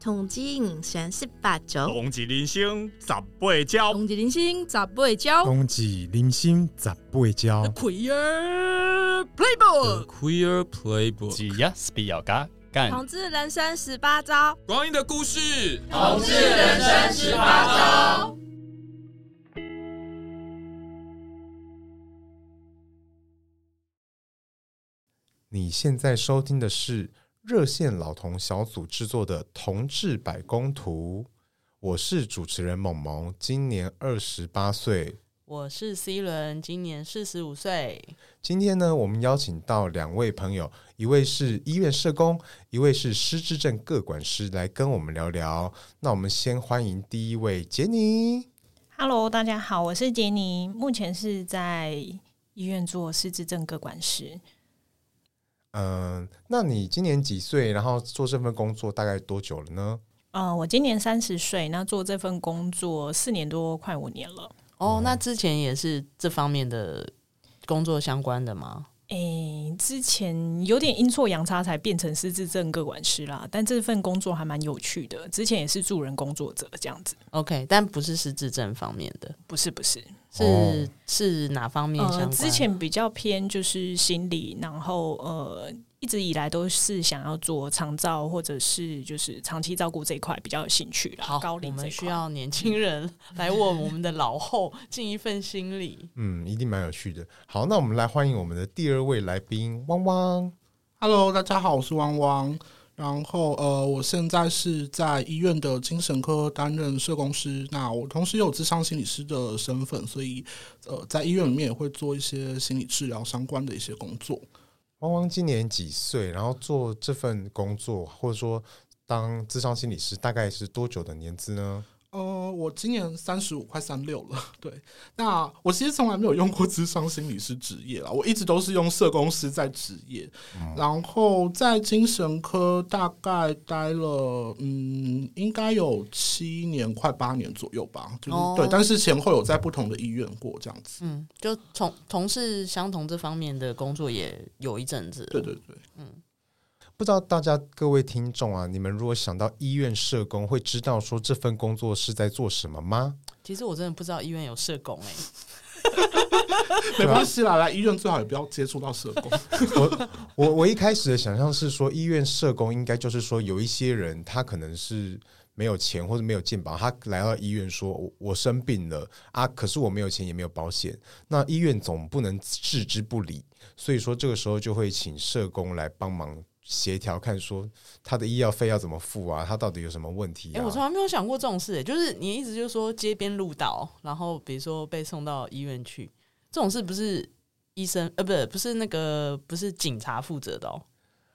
统计三十八周，冬季零星十八招，冬季零星十八招，冬季零星十八招。The Queer Playbook，The Queer Playbook，只要是比较嘎干。同志人生十八招，光阴的故事，同志人生十八招。你现在收听的是。热线老同小组制作的《同志百工图》，我是主持人萌萌，今年二十八岁。我是 C 轮，今年四十五岁。今天呢，我们邀请到两位朋友，一位是医院社工，一位是失智症各管师，来跟我们聊聊。那我们先欢迎第一位杰尼。Hello，大家好，我是杰尼，目前是在医院做失智症各管师。嗯，那你今年几岁？然后做这份工作大概多久了呢？嗯，我今年三十岁，那做这份工作四年多，快五年了。哦，那之前也是这方面的工作相关的吗？诶、欸，之前有点阴错阳差才变成失智症个管师啦，但这份工作还蛮有趣的。之前也是助人工作者这样子。OK，但不是失智症方面的，不是，不是。是、哦、是哪方面相关？呃，之前比较偏就是心理，然后呃，一直以来都是想要做长照或者是就是长期照顾这一块比较有兴趣啦。好，高龄我们需要年轻人 来为我们的老后尽一份心力。嗯，一定蛮有趣的。好，那我们来欢迎我们的第二位来宾汪汪。Hello，大家好，我是汪汪。然后呃，我现在是在医院的精神科担任社工师。那我同时有智商心理师的身份，所以呃，在医院里面也会做一些心理治疗相关的一些工作。汪汪今年几岁？然后做这份工作，或者说当智商心理师，大概是多久的年资呢？呃，我今年三十五，快三六了。对，那我其实从来没有用过智商心理师职业啦，我一直都是用社工师在职业，嗯，然后在精神科大概待了，嗯，应该有七年，快八年左右吧。就是，哦，对，但是前后有在不同的医院过这样子。嗯，就从从事相同这方面的工作也有一阵子。对对对，嗯。不知道大家各位听众啊，你们如果想到医院社工，会知道说这份工作是在做什么吗？其实我真的不知道医院有社工哎、欸，没关系啦，来医院最好也不要接触到社工。我我我一开始的想象是说，医院社工应该就是说有一些人他可能是没有钱或者没有健保，他来到医院说我我生病了啊，可是我没有钱也没有保险，那医院总不能置之不理，所以说这个时候就会请社工来帮忙。协调看说他的医药费要怎么付啊？他到底有什么问题、啊？哎、我从来没有想过这种事、欸。就是你一直就是说街边路倒，然后比如说被送到医院去，这种事不是医生呃，不是不是那个不是警察负责的哦。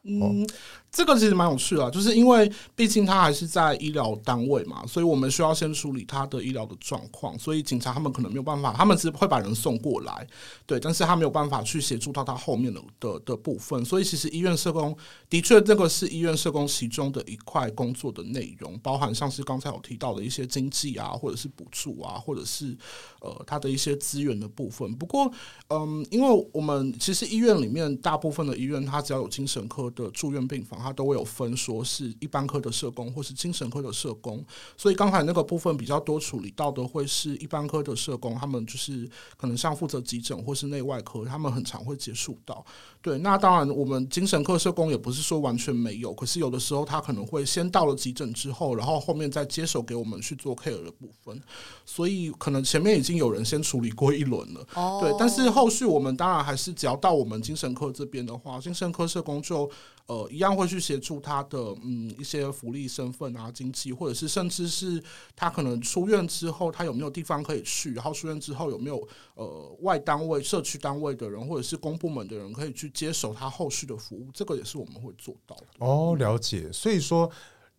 嗯，这个其实蛮有趣的，就是因为毕竟他还是在医疗单位嘛，所以我们需要先处理他的医疗的状况，所以警察他们可能没有办法，他们只会把人送过来，对，但是他没有办法去协助到他后面的的的部分，所以其实医院社工的确这个是医院社工其中的一块工作的内容，包含像是刚才有提到的一些经济啊，或者是补助啊，或者是呃他的一些资源的部分。不过，嗯，因为我们其实医院里面大部分的医院，它只要有精神科的住院病房，它都会有分，说是一般科的社工或是精神科的社工。所以刚才那个部分比较多处理到的会是一般科的社工，他们就是可能像负责急诊或是内外科，他们很常会接触到。对，那当然我们精神科社工也不是说完全没有，可是有的时候他可能会先到了急诊之后，然后后面再接手给我们去做 care 的部分。所以可能前面已经有人先处理过一轮了。哦，对，但是后续我们当然还是只要到我们精神科这边的话，精神科社工就。呃，一样会去协助他的嗯一些福利身份啊、经济，或者是甚至是他可能出院之后，他有没有地方可以去，然后出院之后有没有呃外单位、社区单位的人，或者是公部门的人可以去接手他后续的服务，这个也是我们会做到的。哦，了解。所以说。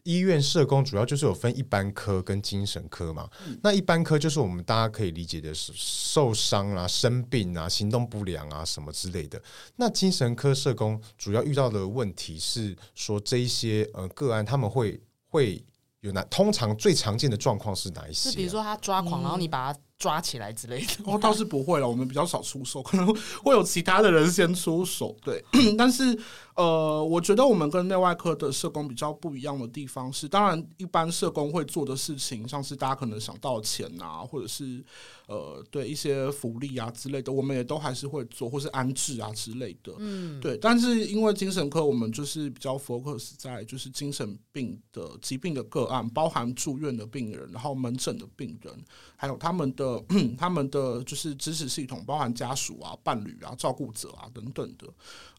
医院社工主要就是有分一般科跟精神科嘛，嗯、那一般科就是我们大家可以理解的是受伤啊、生病啊、行动不良啊什么之类的。那精神科社工主要遇到的问题是说这一些呃个案他们会会有哪？通常最常见的状况是哪一些、啊？是比如说他抓狂，嗯、然后你把他抓起来之类的。哦，倒是不会了，我们比较少出手，可能会有其他的人先出手。对，但是。呃，我觉得我们跟内外科的社工比较不一样的地方是，当然一般社工会做的事情，像是大家可能想到钱啊，或者是呃，对一些福利啊之类的，我们也都还是会做，或是安置啊之类的。嗯，对。但是因为精神科，我们就是比较 focus 在就是精神病的疾病的个案，包含住院的病人，然后门诊的病人，还有他们的他们的就是支持系统，包含家属啊、伴侣啊、照顾者啊等等的。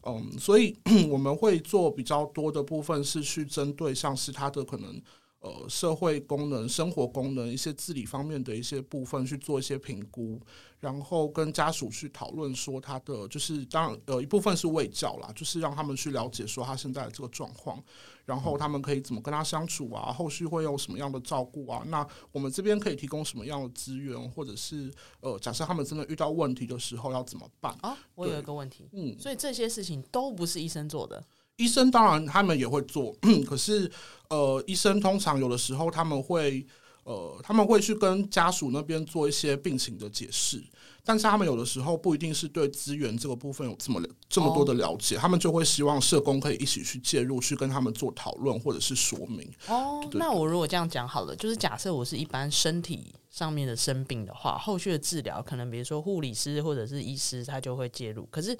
嗯，所以 我们会做比较多的部分是去针对像是他的可能呃社会功能、生活功能一些自理方面的一些部分去做一些评估。然后跟家属去讨论说他的就是当然呃一部分是卫教啦，就是让他们去了解说他现在的这个状况，然后他们可以怎么跟他相处啊，后续会用什么样的照顾啊？那我们这边可以提供什么样的资源，或者是呃假设他们真的遇到问题的时候要怎么办？啊，我有一个问题，嗯，所以这些事情都不是医生做的，医生当然他们也会做，可是呃医生通常有的时候他们会。呃，他们会去跟家属那边做一些病情的解释，但是他们有的时候不一定是对资源这个部分有这么这么多的了解，哦、他们就会希望社工可以一起去介入，去跟他们做讨论或者是说明。哦，那我如果这样讲好了，就是假设我是一般身体上面的生病的话，后续的治疗可能比如说护理师或者是医师他就会介入，可是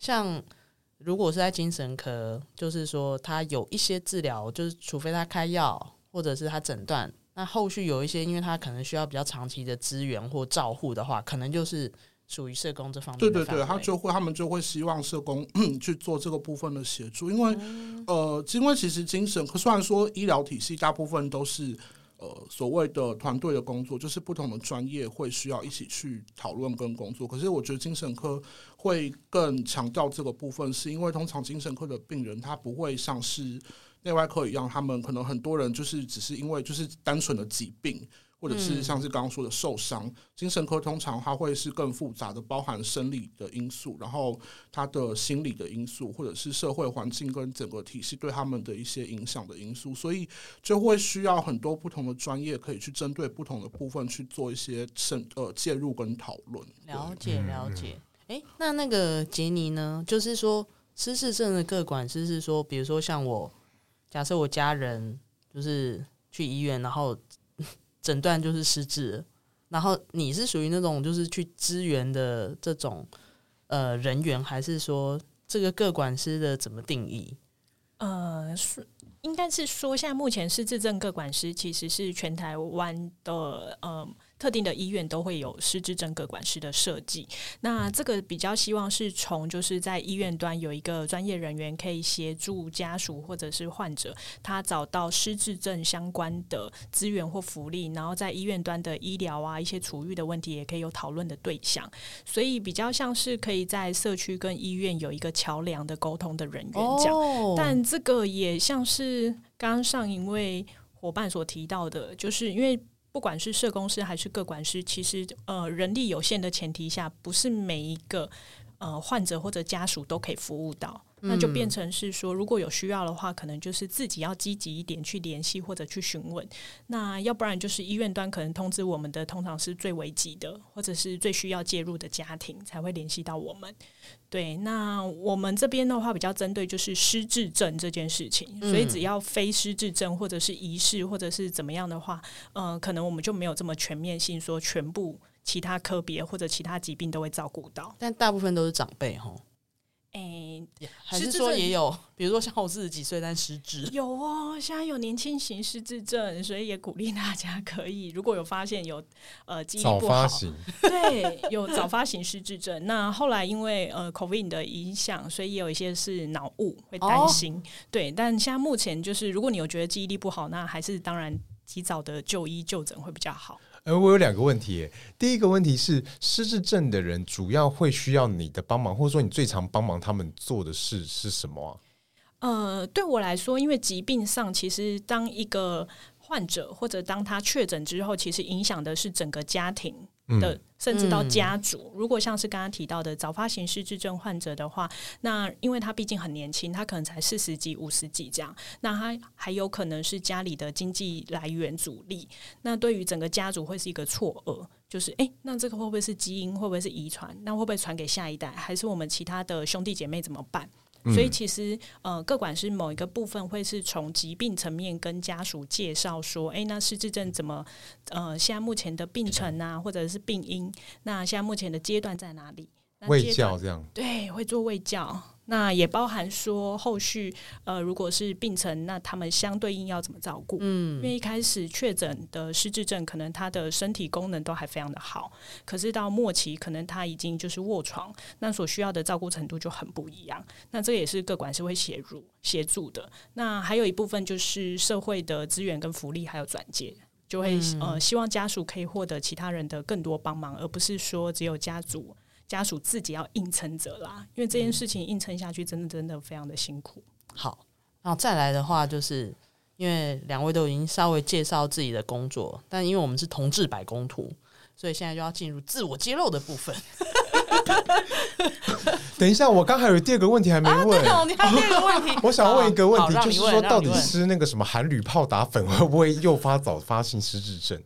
像如果是在精神科，就是说他有一些治疗，就是除非他开药或者是他诊断。那后续有一些，因为他可能需要比较长期的资源或照护的话，可能就是属于社工这方面。对对对，他就会，他们就会希望社工去做这个部分的协助，因为、呃，因为其实精神科虽然说医疗体系大部分都是呃所谓的团队的工作，就是不同的专业会需要一起去讨论跟工作，可是我觉得精神科会更强调这个部分，是因为通常精神科的病人他不会像是。内外科一样，他们可能很多人就是只是因为就是单纯的疾病，或者是像是刚刚说的受伤。嗯、精神科通常它会是更复杂的，包含生理的因素，然后他的心理的因素，或者是社会环境跟整个体系对他们的一些影响的因素，所以就会需要很多不同的专业可以去针对不同的部分去做一些深呃介入跟讨论。了解了解。哎、嗯，那那个杰尼呢？就是说失智症的各管师是说，比如说像我。假设我家人就是去医院，然后诊断就是失智，然后你是属于那种就是去支援的这种呃人员，还是说这个各管师的怎么定义？呃，是应该是说，现在目前失智症各管师其实是全台湾的呃。特定的医院都会有失智症个管师的设计，那这个比较希望是从就是在医院端有一个专业人员可以协助家属或者是患者，他找到失智症相关的资源或福利，然后在医院端的医疗啊一些处遇的问题也可以有讨论的对象，所以比较像是可以在社区跟医院有一个桥梁的沟通的人员这样，哦、但这个也像是刚刚上一位伙伴所提到的，就是因为。不管是社工师还是各管师，其实呃人力有限的前提下，不是每一个呃患者或者家属都可以服务到。那就变成是说，如果有需要的话，可能就是自己要积极一点去联系或者去询问。那要不然就是医院端可能通知我们的，通常是最危急的或者是最需要介入的家庭才会联系到我们。对，那我们这边的话比较针对就是失智症这件事情，所以只要非失智症或者是疑似或者是怎么样的话，呃，可能我们就没有这么全面性说全部其他科别或者其他疾病都会照顾到，但大部分都是长辈齁。哎，欸、还是说也有，比如说像我四十几岁但失智，有哦，现在有年轻型失智症，所以也鼓励大家可以，如果有发现有呃记忆不好，对，有早发型失智症。那后来因为呃 COVID 的影响，所以也有一些是脑雾会担心，哦、对。但现在目前就是，如果你有觉得记忆力不好，那还是当然及早的就医就诊会比较好。呃，我有两个问题。第一个问题是，失智症的人主要会需要你的帮忙，或者说你最常帮忙他们做的事是什么啊？呃，对我来说，因为疾病上，其实当一个患者或者当他确诊之后，其实影响的是整个家庭的，嗯、甚至到家族。如果像是刚刚提到的早发型失智症患者的话，那因为他毕竟很年轻，他可能才四十几、五十几这样，那他还有可能是家里的经济来源阻力。那对于整个家族会是一个错愕，就是诶，那这个会不会是基因？会不会是遗传？那会不会传给下一代？还是我们其他的兄弟姐妹怎么办？所以其实，呃，各管是某一个部分会是从疾病层面跟家属介绍说，哎，那失智症怎么，呃，现在目前的病程啊，或者是病因，那现在目前的阶段在哪里？卫教这样，对，会做卫教。那也包含说后续，呃，如果是病程，那他们相对应要怎么照顾？嗯，因为一开始确诊的失智症，可能他的身体功能都还非常的好，可是到末期，可能他已经就是卧床，那所需要的照顾程度就很不一样。那这也是各管是会协助协助的。那还有一部分就是社会的资源跟福利，还有转介，就会、嗯、呃希望家属可以获得其他人的更多帮忙，而不是说只有家族。家属自己要硬撑着啦，因为这件事情硬撑下去，真的真的非常的辛苦。好，然后再来的话，就是因为两位都已经稍微介绍自己的工作，但因为我们是同志百工图，所以现在就要进入自我揭露的部分。等一下，我刚还有第二个问题还没问。啊、你还有第二个问题？我想问一个问题，就是说，到底吃那个什么含铝泡打粉会不会诱发早发性失智症？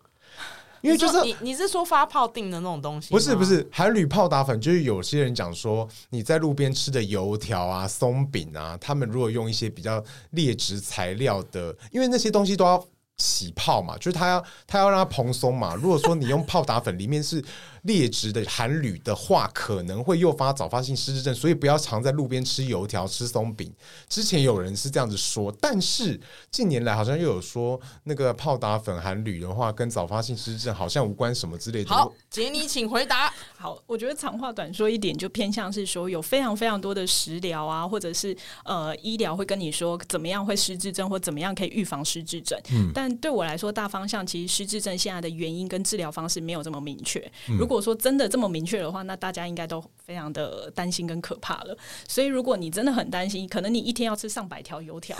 因为就是你，你是说发泡定的那种东西？不是不是，含铝泡打粉就是有些人讲说，你在路边吃的油条啊、松饼啊，他们如果用一些比较劣质材料的，因为那些东西都要起泡嘛，就是它要它要让它蓬松嘛。如果说你用泡打粉，里面是。劣质的含铝的话，可能会诱发早发性失智症，所以不要常在路边吃油条、吃松饼。之前有人是这样子说，但是近年来好像又有说，那个泡打粉含铝的话，跟早发性失智症好像无关什么之类的。好，杰尼，请回答。好，我觉得长话短说一点，就偏向是说，有非常非常多的食疗啊，或者是呃医疗会跟你说怎么样会失智症，或怎么样可以预防失智症。嗯，但对我来说，大方向其实失智症现在的原因跟治疗方式没有这么明确。如如果说真的这么明确的话，那大家应该都非常的担心跟可怕了。所以，如果你真的很担心，可能你一天要吃上百条油条，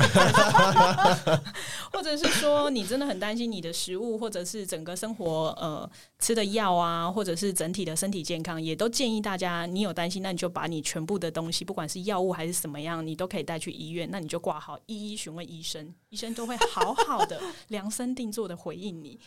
或者是说你真的很担心你的食物，或者是整个生活呃吃的药啊，或者是整体的身体健康，也都建议大家，你有担心，那你就把你全部的东西，不管是药物还是什么样，你都可以带去医院，那你就挂号，一一询问医生，医生都会好好的量身定做的回应你。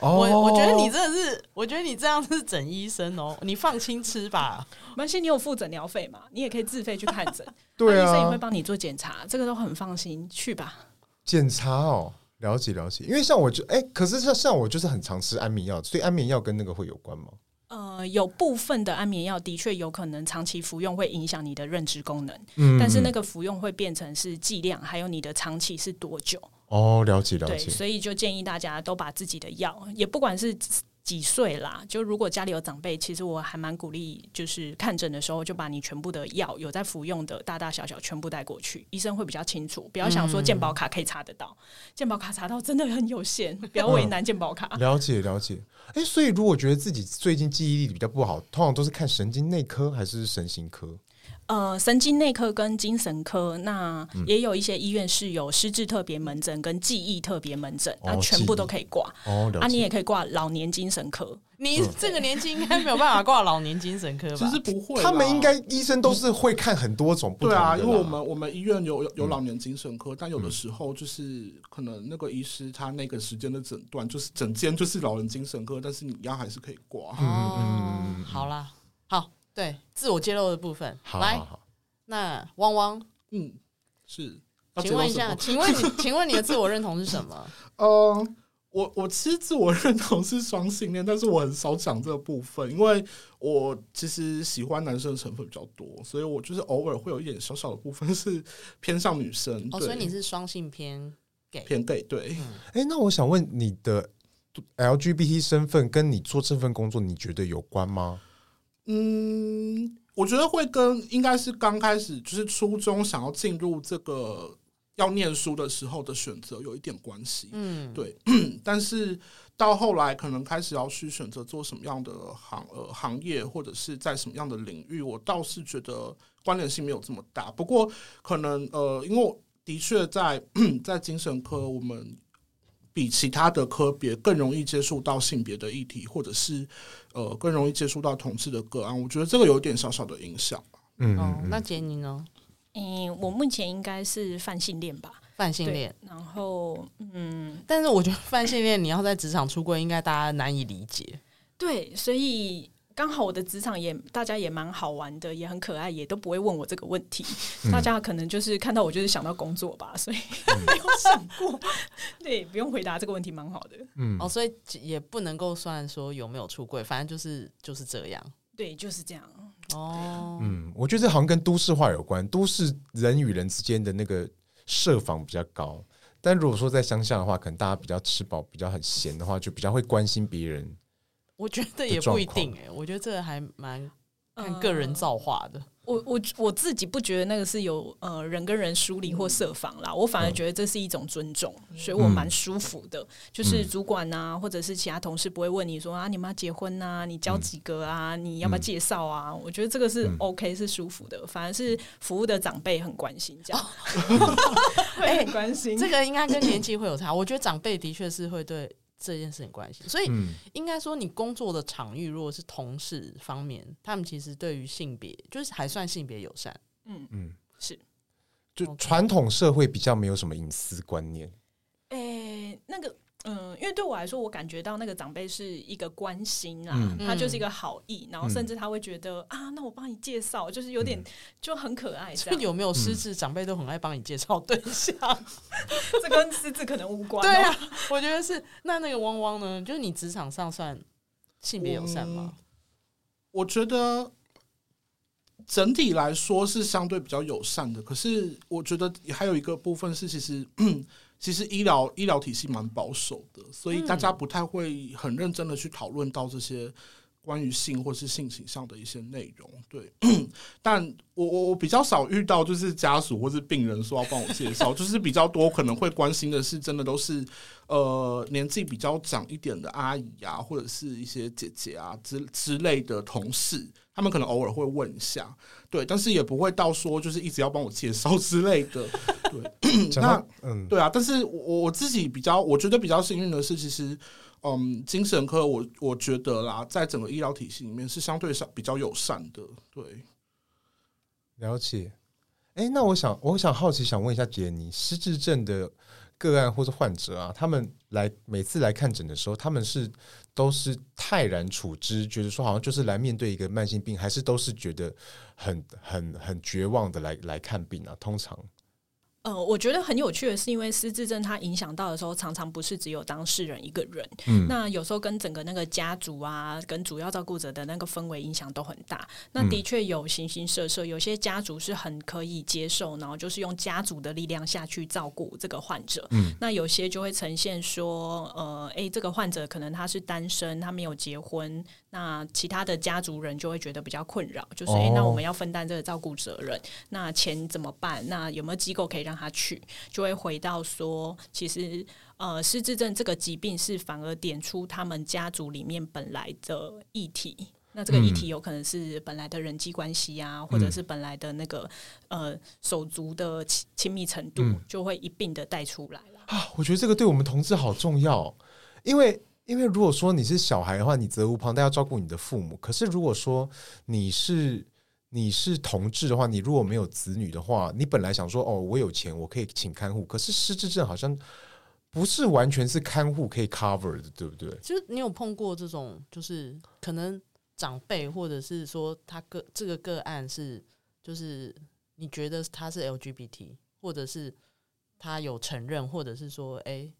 哦、我我觉得你真的是，我觉得你这样是整医生哦，你放心吃吧。没关系，你有付诊疗费嘛？你也可以自费去看诊，对啊，医生也会帮你做检查，这个都很放心，去吧。检查哦，了解了解。因为像我就哎、欸，可是像像我就是很常吃安眠药，所以安眠药跟那个会有关吗？呃，有部分的安眠药的确有可能长期服用会影响你的认知功能，嗯，但是那个服用会变成是剂量，还有你的长期是多久。哦，了解了解。对，所以就建议大家都把自己的药，也不管是几岁啦，就如果家里有长辈，其实我还蛮鼓励，就是看诊的时候就把你全部的药有在服用的大大小小全部带过去，医生会比较清楚。不要想说健保卡可以查得到，嗯、健保卡查到真的很有限，不要为难健保卡。嗯、了解了解。哎、欸，所以如果觉得自己最近记忆力比较不好，通常都是看神经内科还是神经科？呃，神经内科跟精神科，那也有一些医院是有失智特别门诊跟记忆特别门诊，那、哦、全部都可以挂。哦，啊，你也可以挂老年精神科。你这个年纪应该没有办法挂老年精神科吧？其实不会，他们应该医生都是会看很多种不同的。对啊，因为我们我们医院有有老年精神科，嗯、但有的时候就是可能那个医师他那个时间的诊断就是整间就是老人精神科，但是你一样还是可以挂。嗯嗯，好啦，好，对，自我揭露的部分，好来。好好那汪汪，嗯，是，请问一下，请问你，请问你的自我认同是什么？呃，我我其实自我认同是双性恋，但是我很少讲这个部分，因为我其实喜欢男生的成分比较多，所以我就是偶尔会有一点小小的部分是偏向女生。哦，所以你是双性偏 gay，偏 gay，对。哎、嗯欸，那我想问你的 LGBT 身份跟你做这份工作，你觉得有关吗？嗯。我觉得会跟应该是刚开始就是初中想要进入这个要念书的时候的选择有一点关系，嗯，对。但是到后来可能开始要去选择做什么样的行呃行业或者是在什么样的领域，我倒是觉得关联性没有这么大。不过可能呃，因为我的确在 在精神科我们。比其他的科别更容易接触到性别的议题，或者是呃更容易接触到同志的个案。我觉得这个有点小小的影响。嗯，哦，那杰尼呢？嗯，我目前应该是泛性恋吧，泛性恋。然后，嗯，但是我觉得泛性恋你要在职场出柜，应该大家难以理解。对，所以刚好我的职场也大家也蛮好玩的，也很可爱，也都不会问我这个问题。嗯、大家可能就是看到我就是想到工作吧，所以、嗯、没有想过。对，不用回答这个问题，蛮好的。嗯，哦，所以也不能够算说有没有出柜，反正就是就是这样。对，就是这样。哦，嗯，我觉得这好像跟都市化有关，都市人与人之间的那个设防比较高，但如果说在乡下的话，可能大家比较吃饱、比较很闲的话，就比较会关心别人。我觉得也不一定哎、欸，我觉得这个还蛮看个人造化的。我我我自己不觉得那个是有呃人跟人疏离或设防啦，我反而觉得这是一种尊重，所以我蛮舒服的。就是主管啊，或者是其他同事不会问你说啊，你们要结婚啊，你交几个啊，你要不要介绍啊？我觉得这个是 OK，是舒服的。反而是服务的长辈很关心，这样 会很关心。这个应该跟年纪会有差。我觉得长辈的确是会对。这件事情关系，所以应该说，你工作的场域如果是同事方面，他们其实对于性别就是还算性别友善。嗯嗯，是，就传统社会比较没有什么隐私观念。对我来说，我感觉到那个长辈是一个关心啊，嗯、他就是一个好意，然后甚至他会觉得、嗯、啊，那我帮你介绍，就是有点、嗯、就很可爱。所以有没有失智长辈都很爱帮你介绍对象？这跟失智可能无关、喔。对啊，我觉得是。那那个汪汪呢？就是你职场上算性别友善吗？我觉得整体来说是相对比较友善的，可是我觉得还有一个部分是其实。其实医疗医疗体系蛮保守的，所以大家不太会很认真的去讨论到这些关于性或是性倾向的一些内容。对，但我我我比较少遇到就是家属或是病人说要帮我介绍，就是比较多可能会关心的是真的都是呃年纪比较长一点的阿姨啊，或者是一些姐姐啊之之类的同事。他们可能偶尔会问一下，对，但是也不会到说就是一直要帮我介绍之类的，对。那嗯，对啊，但是我我自己比较，我觉得比较幸运的是，其实嗯，精神科我我觉得啦，在整个医疗体系里面是相对上比较友善的，对。了解。哎，那我想我想好奇想问一下杰尼，失智症的个案或者患者啊，他们来每次来看诊的时候，他们是。都是泰然处之，觉得说好像就是来面对一个慢性病，还是都是觉得很很很绝望的来来看病啊？通常。呃，我觉得很有趣的是，因为失智症它影响到的时候，常常不是只有当事人一个人。嗯，那有时候跟整个那个家族啊，跟主要照顾者的那个氛围影响都很大。那的确有形形色色，有些家族是很可以接受，然后就是用家族的力量下去照顾这个患者。嗯，那有些就会呈现说，呃，诶，这个患者可能他是单身，他没有结婚，那其他的家族人就会觉得比较困扰，就是诶，那我们要分担这个照顾责任，那钱怎么办？那有没有机构可以让让他去，就会回到说，其实呃，失智症这个疾病是反而点出他们家族里面本来的议题。那这个议题有可能是本来的人际关系啊，嗯、或者是本来的那个呃手足的亲亲密程度，就会一并的带出来了、嗯、啊。我觉得这个对我们同志好重要，因为因为如果说你是小孩的话，你责无旁贷要照顾你的父母；可是如果说你是你是同志的话，你如果没有子女的话，你本来想说哦，我有钱，我可以请看护。可是失智症好像不是完全是看护可以 cover 的，对不对？其实你有碰过这种，就是可能长辈，或者是说他个这个个案是，就是你觉得他是 LGBT，或者是他有承认，或者是说，哎。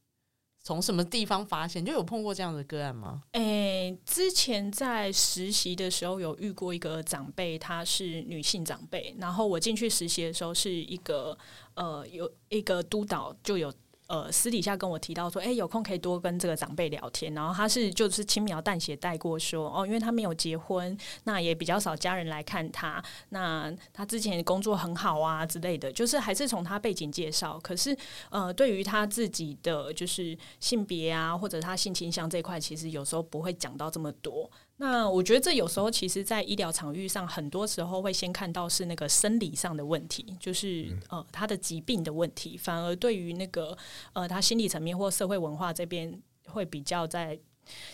从什么地方发现？就有碰过这样的个案吗？诶、之前在实习的时候有遇过一个长辈，她是女性长辈，然后我进去实习的时候是一个呃，有一个督导就有。呃，私底下跟我提到说，哎、有空可以多跟这个长辈聊天。然后他是就是轻描淡写带过说，哦，因为他没有结婚，那也比较少家人来看他。那他之前工作很好啊之类的，就是还是从他背景介绍。可是，呃，对于他自己的就是性别啊，或者他性倾向这一块，其实有时候不会讲到这么多。那我觉得这有时候其实，在医疗场域上，很多时候会先看到是那个生理上的问题，就是呃他的疾病的问题，反而对于那个呃他心理层面或社会文化这边会比较在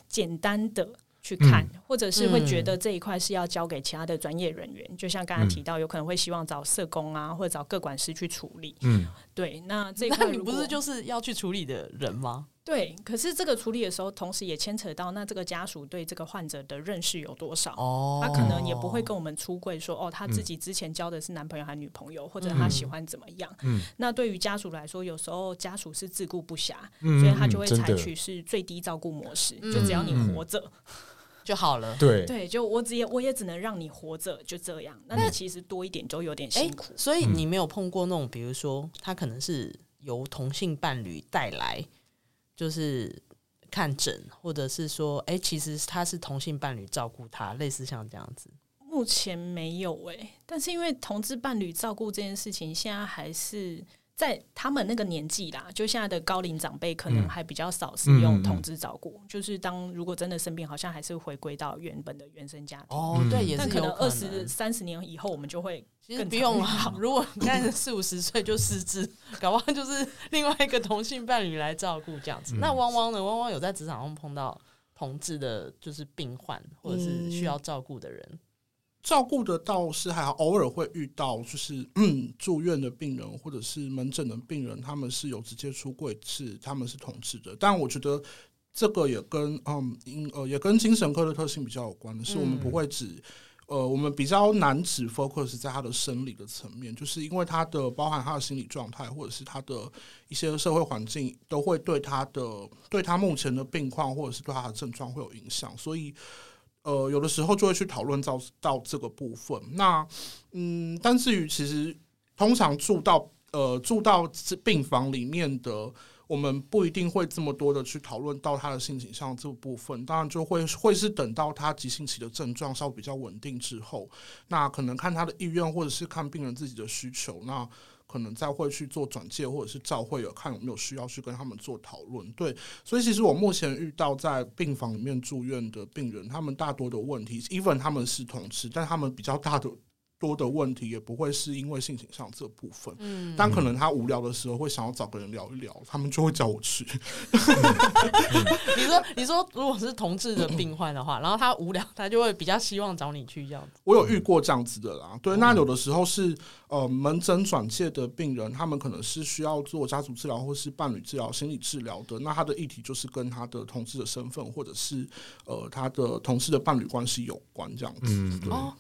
简单的。去看，或者是会觉得这一块是要交给其他的专业人员，嗯、就像刚才提到，有可能会希望找社工啊，或者找各管师去处理。嗯，对。那这一块你不是就是要去处理的人吗？对。可是这个处理的时候，同时也牵扯到那这个家属对这个患者的认识有多少？哦，他可能也不会跟我们出柜说，哦，他自己之前交的是男朋友还是女朋友，或者他喜欢怎么样？嗯。那对于家属来说，有时候家属是自顾不暇，嗯、所以他就会采取是最低照顾模式，嗯、就只要你活着。嗯 就好了，对对，就我只也我也只能让你活着，就这样。那你其实多一点就有点辛苦。欸，所以你没有碰过那种，比如说他可能是由同性伴侣带来，就是看诊，或者是说，哎、其实他是同性伴侣照顾他，类似像这样子。目前没有哎、但是因为同志伴侣照顾这件事情，现在还是。在他们那个年纪啦，就现在的高龄长辈可能还比较少使用同志照顾，嗯嗯嗯、就是当如果真的生病，好像还是回归到原本的原生家庭。哦，对，也是可能。但可能二十三十年以后，我们就会其实不用了。如果你看四五十岁就失智，搞不好就是另外一个同性伴侣来照顾这样子。嗯、那汪汪呢？汪汪有在职场上碰到同志的，就是病患或者是需要照顾的人。嗯照顾的倒是还好，偶尔会遇到，就是嗯，住院的病人或者是门诊的病人，他们是有直接出柜，是他们是同志的。但我觉得这个也跟嗯，呃，也跟精神科的特性比较有关的是，我们不会只、嗯、呃，我们比较难只 focus 在他的生理的层面，就是因为他的包含他的心理状态或者是他的一些社会环境，都会对他的对他目前的病况或者是对他的症状会有影响，所以。呃，有的时候就会去讨论到到这个部分。那嗯，但至于其实通常住到呃住到病房里面的，我们不一定会这么多的去讨论到他的性倾向这部分。当然就会会是等到他急性期的症状稍微比较稳定之后，那可能看他的意愿或者是看病人自己的需求，那。可能再会去做转介，或者是照会有看有没有需要去跟他们做讨论。对，所以其实我目前遇到在病房里面住院的病人，他们大多的问题，even 他们是同吃，但他们比较大的。多的问题也不会是因为性情上这部分，嗯，但可能他无聊的时候会想要找个人聊一聊，他们就会叫我去。你说，你说，如果是同志的病患的话，然后他无聊，他就会比较希望找你去这样子。我有遇过这样子的啦，对，那有的时候是呃门诊转介的病人，他们可能是需要做家族治疗或是伴侣治疗、心理治疗的，那他的议题就是跟他的同志的身份或者是呃他的同事的伴侣关系有关这样子，嗯，对。哦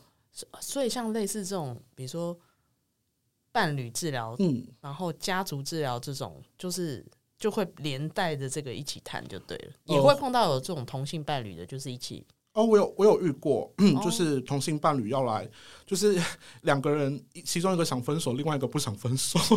所以，像类似这种，比如说伴侣治疗，嗯，然后家族治疗这种，就是就会连带着这个一起谈就对了。哦、也会碰到有这种同性伴侣的，就是一起。哦，我有我有遇过，嗯，就是同性伴侣要来，哦、就是 两个人，其中一个想分手，另外一个不想分手。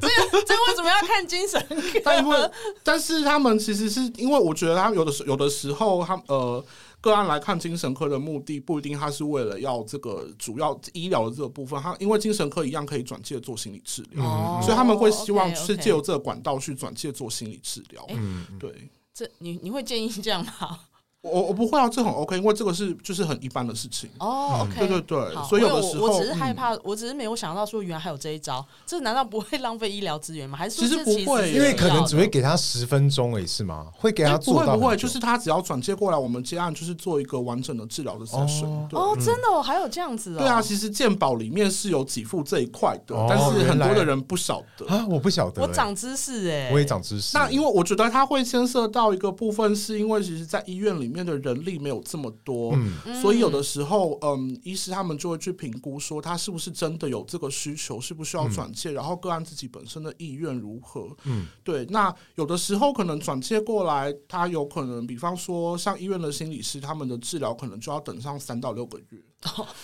这这为什么要看精神？但因为，但是他们其实是因为我觉得他们有的时有的时候，他呃。个案来看精神科的目的不一定，他是为了要这个主要医疗的这个部分，他因为精神科一样可以转介做心理治疗，嗯、所以他们会希望是借由这个管道去转介做心理治疗。嗯，对，这你你会建议这样吗？我我不会啊，这很 OK，因为这个是就是很一般的事情哦。OK，对对对，所以有的时候我只是害怕，我只是没有想到说原来还有这一招，这难道不会浪费医疗资源吗？还是其实不会，因为可能只会给他十分钟诶，是吗？会给他做到？不会不会，就是他只要转接过来，我们接案就是做一个完整的治疗的 session。哦，真的哦，还有这样子哦。对啊，其实健保里面是有给付这一块的，但是很多的人不晓得啊，我不晓得，我长知识哎，我也长知识。那因为我觉得他会牵涉到一个部分，是因为其实，在医院里面的人力没有。这么多，嗯、所以有的时候，嗯，医师他们就会去评估，说他是不是真的有这个需求，是不是要转介，嗯、然后个案自己本身的意愿如何。嗯，对。那有的时候可能转介过来，他有可能，比方说像医院的心理师，他们的治疗可能就要等上三到六个月。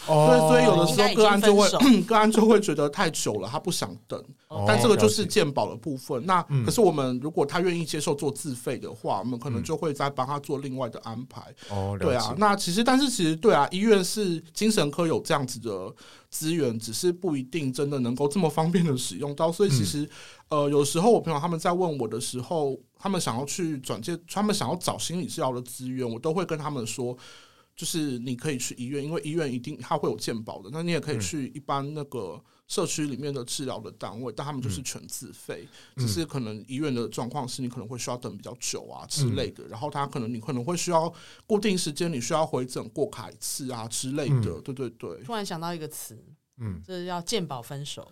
哦，对，所以有的时候个案就会 个案就会觉得太久了，他不想等。哦、但这个就是鉴宝的部分。那、嗯、可是我们如果他愿意接受做自费的话，我们可能就会再帮他做另外的安排。哦，对啊。那其实，但是其实对啊，医院是精神科有这样子的资源，只是不一定真的能够这么方便的使用到。所以其实，嗯、呃，有时候我朋友他们在问我的时候，他们想要去转介，他们想要找心理治疗的资源，我都会跟他们说。就是你可以去医院，因为医院一定它会有健保的。那你也可以去一般那个社区里面的治疗的单位，但他们就是全自费。只是可能医院的状况是你可能会需要等比较久啊之类的。然后他可能你可能会需要固定时间，你需要回诊过卡一次啊之类的。对对对。突然想到一个词，嗯，就是要健保分手。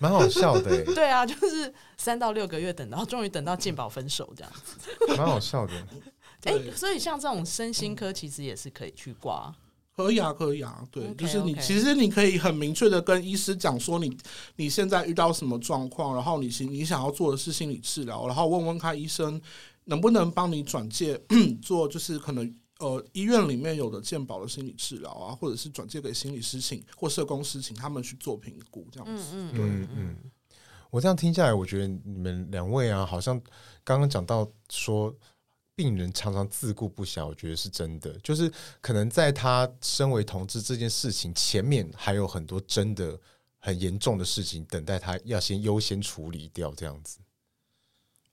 蛮好笑的，对啊，就是三到六个月等到，终于等到健保分手这样子，蛮好笑的。哎、欸，所以像这种身心科其实也是可以去挂，可以啊，可以啊，对，okay, 就是你其实你可以很明确的跟医师讲说你你现在遇到什么状况，然后你你想要做的是心理治疗，然后问问看医生能不能帮你转介 做，就是可能。呃，医院里面有的健保的心理治疗啊，或者是转介给心理师请或社工师请他们去做评估，这样子。嗯对嗯嗯。我这样听下来，我觉得你们两位啊，好像刚刚讲到说，病人常常自顾不暇，我觉得是真的。就是可能在他身为同志这件事情前面，还有很多真的很严重的事情等待他要先优先处理掉，这样子。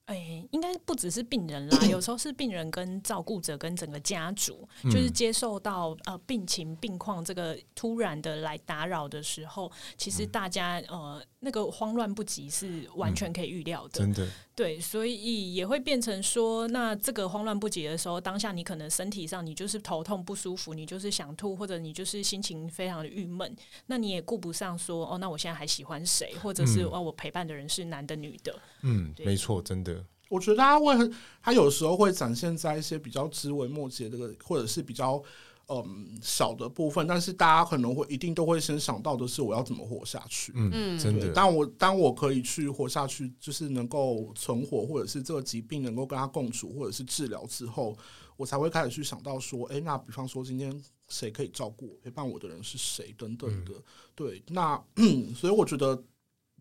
哎，应该不只是病人啦，有时候是病人跟照顾者跟整个家族，就是接受到呃病情病况这个突然的来打扰的时候，其实大家呃那个慌乱不及是完全可以预料的，真的。对，所以也会变成说，那这个慌乱不及的时候，当下你可能身体上你就是头痛不舒服，你就是想吐，或者你就是心情非常的郁闷，那你也顾不上说哦，那我现在还喜欢谁，或者是哦，我陪伴的人是男的女的。嗯，没错，真的。我觉得他会，他有时候会展现在一些比较枝微末节的，或者是比较。嗯，小的部分，但是大家可能会一定都会先想到的是，我要怎么活下去？嗯，真的。当我当我可以去活下去，就是能够存活，或者是这个疾病能够跟他共处，或者是治疗之后，我才会开始去想到说，哎、欸，那比方说今天谁可以照顾我、陪伴我的人是谁等等的。嗯、对，那 所以我觉得。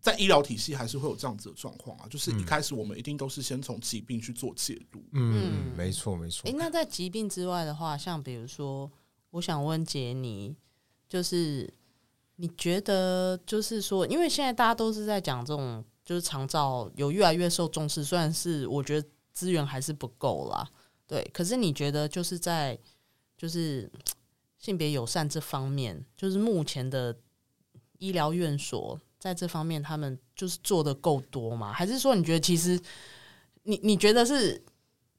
在医疗体系还是会有这样子的状况啊，就是一开始我们一定都是先从疾病去做介入。嗯，没错没错。诶，那在疾病之外的话，像比如说，我想问杰尼，就是你觉得，就是说，因为现在大家都是在讲这种，就是长照有越来越受重视，虽然是我觉得资源还是不够啦，对。可是你觉得，就是在就是性别友善这方面，就是目前的医疗院所。在这方面，他们就是做的够多吗？还是说，你觉得其实你你觉得是，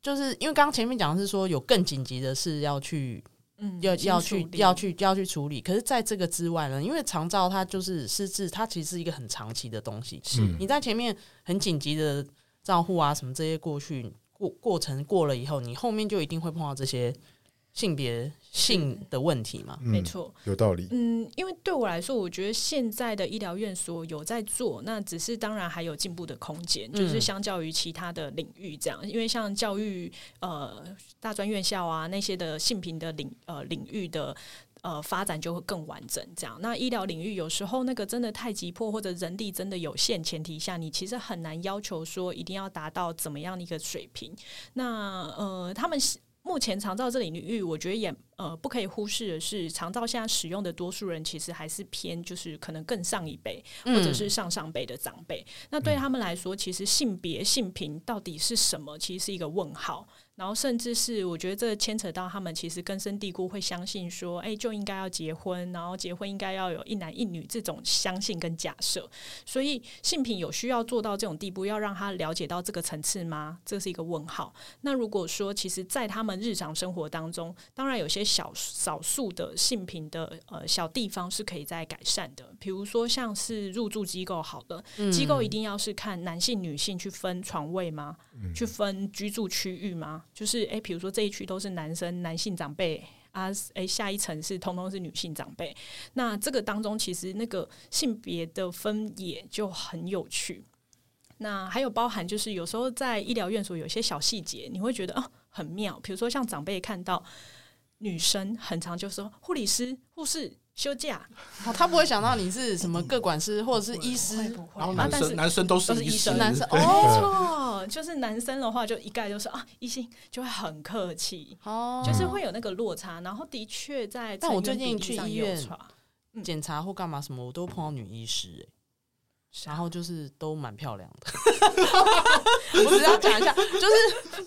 就是因为刚刚前面讲的是说有更紧急的事要去，嗯，要要去要去要去处理。可是，在这个之外呢，因为长照它就是失智，它其实是一个很长期的东西。是你在前面很紧急的照护啊，什么这些过去过过程过了以后，你后面就一定会碰到这些。性别性的问题嘛，没错，有道理。嗯，因为对我来说，我觉得现在的医疗院所有在做，那只是当然还有进步的空间，就是相较于其他的领域这样。因为像教育呃大专院校啊那些的性平的领呃领域的呃发展就会更完整这样。那医疗领域有时候那个真的太急迫，或者人力真的有限前提下，你其实很难要求说一定要达到怎么样的一个水平。那呃他们。目前常照这领域，我觉得也呃不可以忽视的是，长照现在使用的多数人其实还是偏就是可能更上一辈或者是上上辈的长辈。嗯、那对他们来说，其实性别性平到底是什么，其实是一个问号。然后甚至是我觉得这牵扯到他们其实根深蒂固会相信说，哎，就应该要结婚，然后结婚应该要有一男一女这种相信跟假设。所以性平有需要做到这种地步，要让他了解到这个层次吗？这是一个问号。那如果说其实，在他们日常生活当中，当然有些小少数的性平的呃小地方是可以再改善的，比如说像是入住机构，好的、嗯、机构一定要是看男性女性去分床位吗？嗯、去分居住区域吗？就是诶，比如说这一区都是男生男性长辈啊，诶，下一层是通通是女性长辈。那这个当中其实那个性别的分野就很有趣。那还有包含就是有时候在医疗院所有些小细节，你会觉得啊很妙。比如说像长辈看到女生很常就说护理师、护士。休假，哦，他不会想到你是什么各管师或者是医师，不会，然后男生男生都是医生，男生哦，错，就是男生的话就一概就是啊，医生就会很客气，哦，就是会有那个落差。然后的确在，但我最近去医院检查或干嘛什么，我都碰到女医师，欸，然后就是都蛮漂亮的。我只要讲一下，就是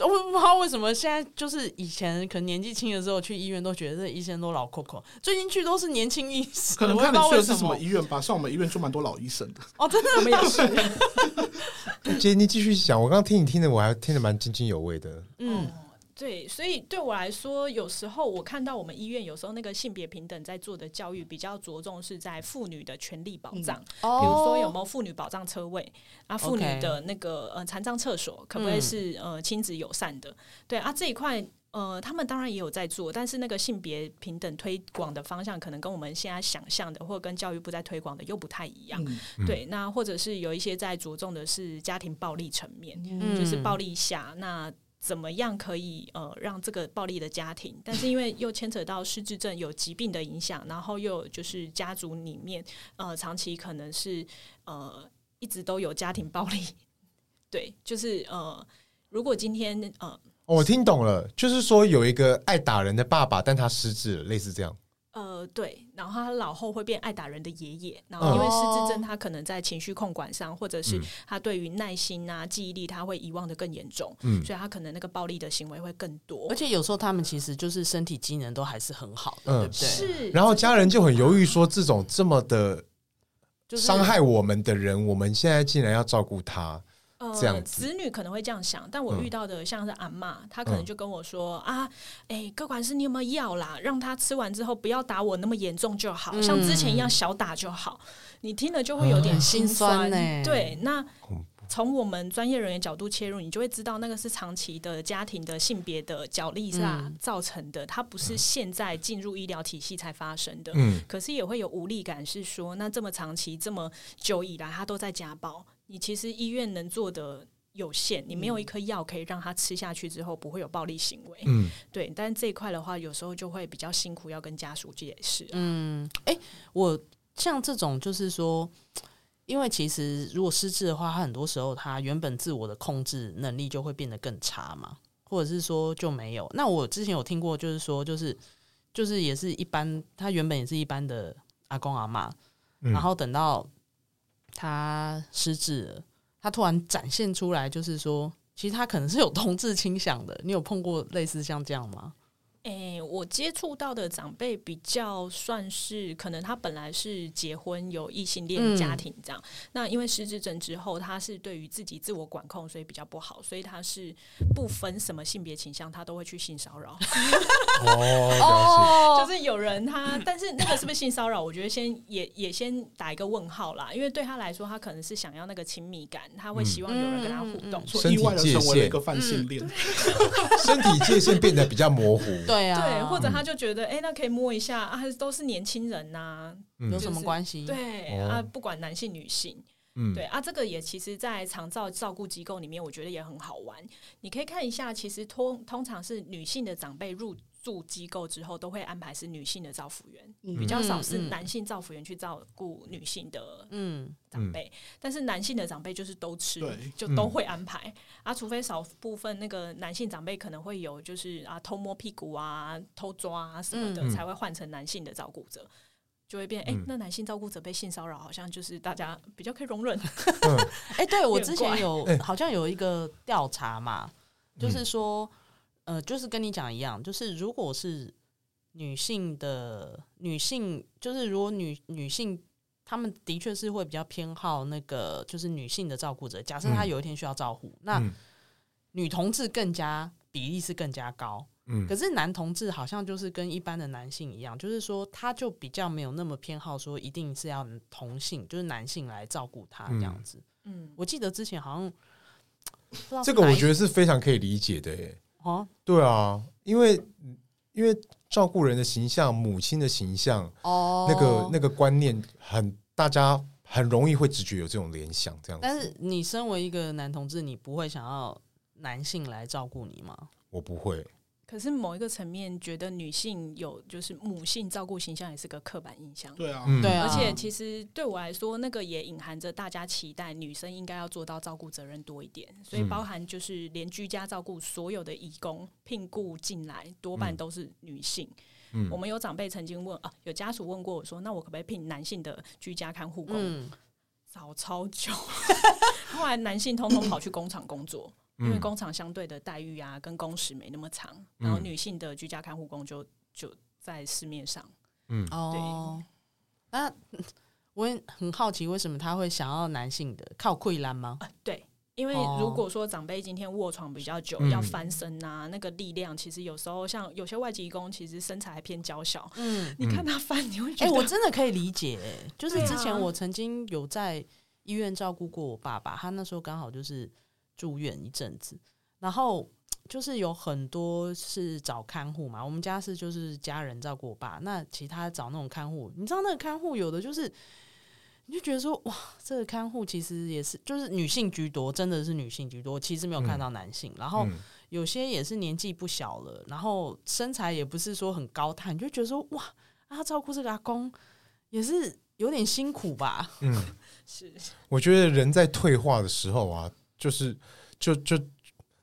我不知道为什么现在就是以前可能年纪轻的时候去医院都觉得这医生都老扣扣，最近去都是年轻医生。可能看你去的是什么医院吧？像我们医院就蛮多老医生的。哦，真的，我们也是。杰尼继续讲，我刚刚听你听的，我还听得蛮津津有味的。嗯。对，所以对我来说，有时候我看到我们医院有时候那个性别平等在做的教育比较着重是在妇女的权利保障，嗯、比如说有没有妇女保障车位、哦、啊，妇女的那个呃残障厕所可不可以是、嗯、呃亲子友善的？对啊，这一块呃他们当然也有在做，但是那个性别平等推广的方向可能跟我们现在想象的，或跟教育部在推广的又不太一样。嗯、对，那或者是有一些在着重的是家庭暴力层面，嗯、就是暴力下那。怎么样可以呃让这个暴力的家庭，但是因为又牵扯到失智症有疾病的影响，然后又就是家族里面呃长期可能是呃一直都有家庭暴力，对，就是呃如果今天呃、我听懂了，就是说有一个爱打人的爸爸，但他失智了，类似这样。呃，对，然后他老后会变爱打人的爷爷，然后因为失智症，他可能在情绪控管上，或者是他对于耐心啊、记忆力，他会遗忘的更严重，嗯，所以他可能那个暴力的行为会更多。而且有时候他们其实就是身体机能都还是很好的，嗯，对不对？是。然后家人就很犹豫，说这种这么的伤害我们的人，我们现在竟然要照顾他。呃，子女可能会这样想，但我遇到的像是阿嬷，她、嗯、可能就跟我说、嗯、啊，哎、欸，个管师，你有没有药啦？让他吃完之后不要打我那么严重就好，嗯、像之前一样小打就好。你听了就会有点心酸呢、欸。对，那从我们专业人员角度切入，你就会知道那个是长期的家庭的性别的角力下造成的，它不是现在进入医疗体系才发生的。嗯，可是也会有无力感，是说那这么长期这么久以来，他都在家暴。你其实医院能做的有限，你没有一颗药可以让他吃下去之后不会有暴力行为。嗯，对。但是这一块的话，有时候就会比较辛苦，要跟家属解释。嗯，哎、欸，我像这种就是说，因为其实如果失智的话，他很多时候他原本自我的控制能力就会变得更差嘛，或者是说就没有。那我之前有听过，就是说，就是就是也是一般，他原本也是一般的阿公阿嬷，然后等到。他失智了，他突然展现出来，就是说，其实他可能是有 同志倾向的。你有碰过类似像这样吗？诶、欸，我接触到的长辈比较算是，可能他本来是结婚有异性恋家庭这样，嗯、那因为失智症之后，他是对于自己自我管控，所以比较不好，所以他是不分什么性别倾向，他都会去性骚扰。哦，就是有人他，但是那个是不是性骚扰？我觉得先也也先打一个问号啦，因为对他来说，他可能是想要那个亲密感，他会希望有人跟他互动，所以意外的成为了一个泛性恋，身体界限变得比较模糊。对啊，对，或者他就觉得，哎、欸，那可以摸一下啊，都是年轻人呐、啊，有什么关系？对啊，不管男性女性，嗯，对啊，这个也其实，在长照照顾机构里面，我觉得也很好玩。你可以看一下，其实通通常是女性的长辈入住机构之后，都会安排是女性的照服员，嗯、比较少是男性照服员去照顾女性的嗯。长辈。嗯、但是男性的长辈就是都吃，就都会安排、嗯、啊，除非少部分那个男性长辈可能会有就是啊偷摸屁股啊、偷抓啊什么的，嗯、才会换成男性的照顾者，就会变哎、欸，那男性照顾者被性骚扰，好像就是大家比较可以容忍。哎、欸，对我之前有好像有一个调查嘛，就是说。呃，就是跟你讲一样，就是如果是女性的女性，就是如果女女性，她们的确是会比较偏好那个，就是女性的照顾者。假设她有一天需要照顾，嗯、那女同志更加比例是更加高。嗯，可是男同志好像就是跟一般的男性一样，就是说他就比较没有那么偏好说一定是要同性，就是男性来照顾他这样子。嗯，我记得之前好像这个，我觉得是非常可以理解的耶。哦，对啊，因为因为照顾人的形象，母亲的形象，哦，那个那个观念很，大家很容易会直觉有这种联想，这样子。但是你身为一个男同志，你不会想要男性来照顾你吗？我不会。可是某一个层面，觉得女性有就是母性照顾形象也是个刻板印象。对啊，对啊。而且其实对我来说，那个也隐含着大家期待女生应该要做到照顾责任多一点。所以包含就是连居家照顾所有的义工聘雇进来，多半都是女性。嗯。我们有长辈曾经问啊，有家属问过我说：“那我可不可以聘男性的居家看护工？”嗯。找超久，后来男性通通跑去工厂工作。因为工厂相对的待遇啊跟工时没那么长，然后女性的居家看护工就就在市面上。嗯，哦，那 我也很好奇，为什么他会想要男性的？靠溃烂吗？啊，对。因为如果说长辈今天卧床比较久，哦、要翻身呐、那个力量其实有时候像有些外籍工，其实身材还偏娇小。嗯，你看他翻，你会觉得，哎、欸，我真的可以理解。就是之前我曾经有在医院照顾过我爸爸，他那时候刚好就是住院一阵子，然后就是有很多是找看护嘛。我们家是就是家人照顾我爸，那其他找那种看护，你知道那个看护有的就是。你就觉得说哇，这个看护其实也是就是女性居多，真的是女性居多。其实没有看到男性，嗯、然后有些也是年纪不小了，然后身材也不是说很高大，你就觉得说哇，啊，照顾这个阿公也是有点辛苦吧？嗯，是。我觉得人在退化的时候啊，就是就就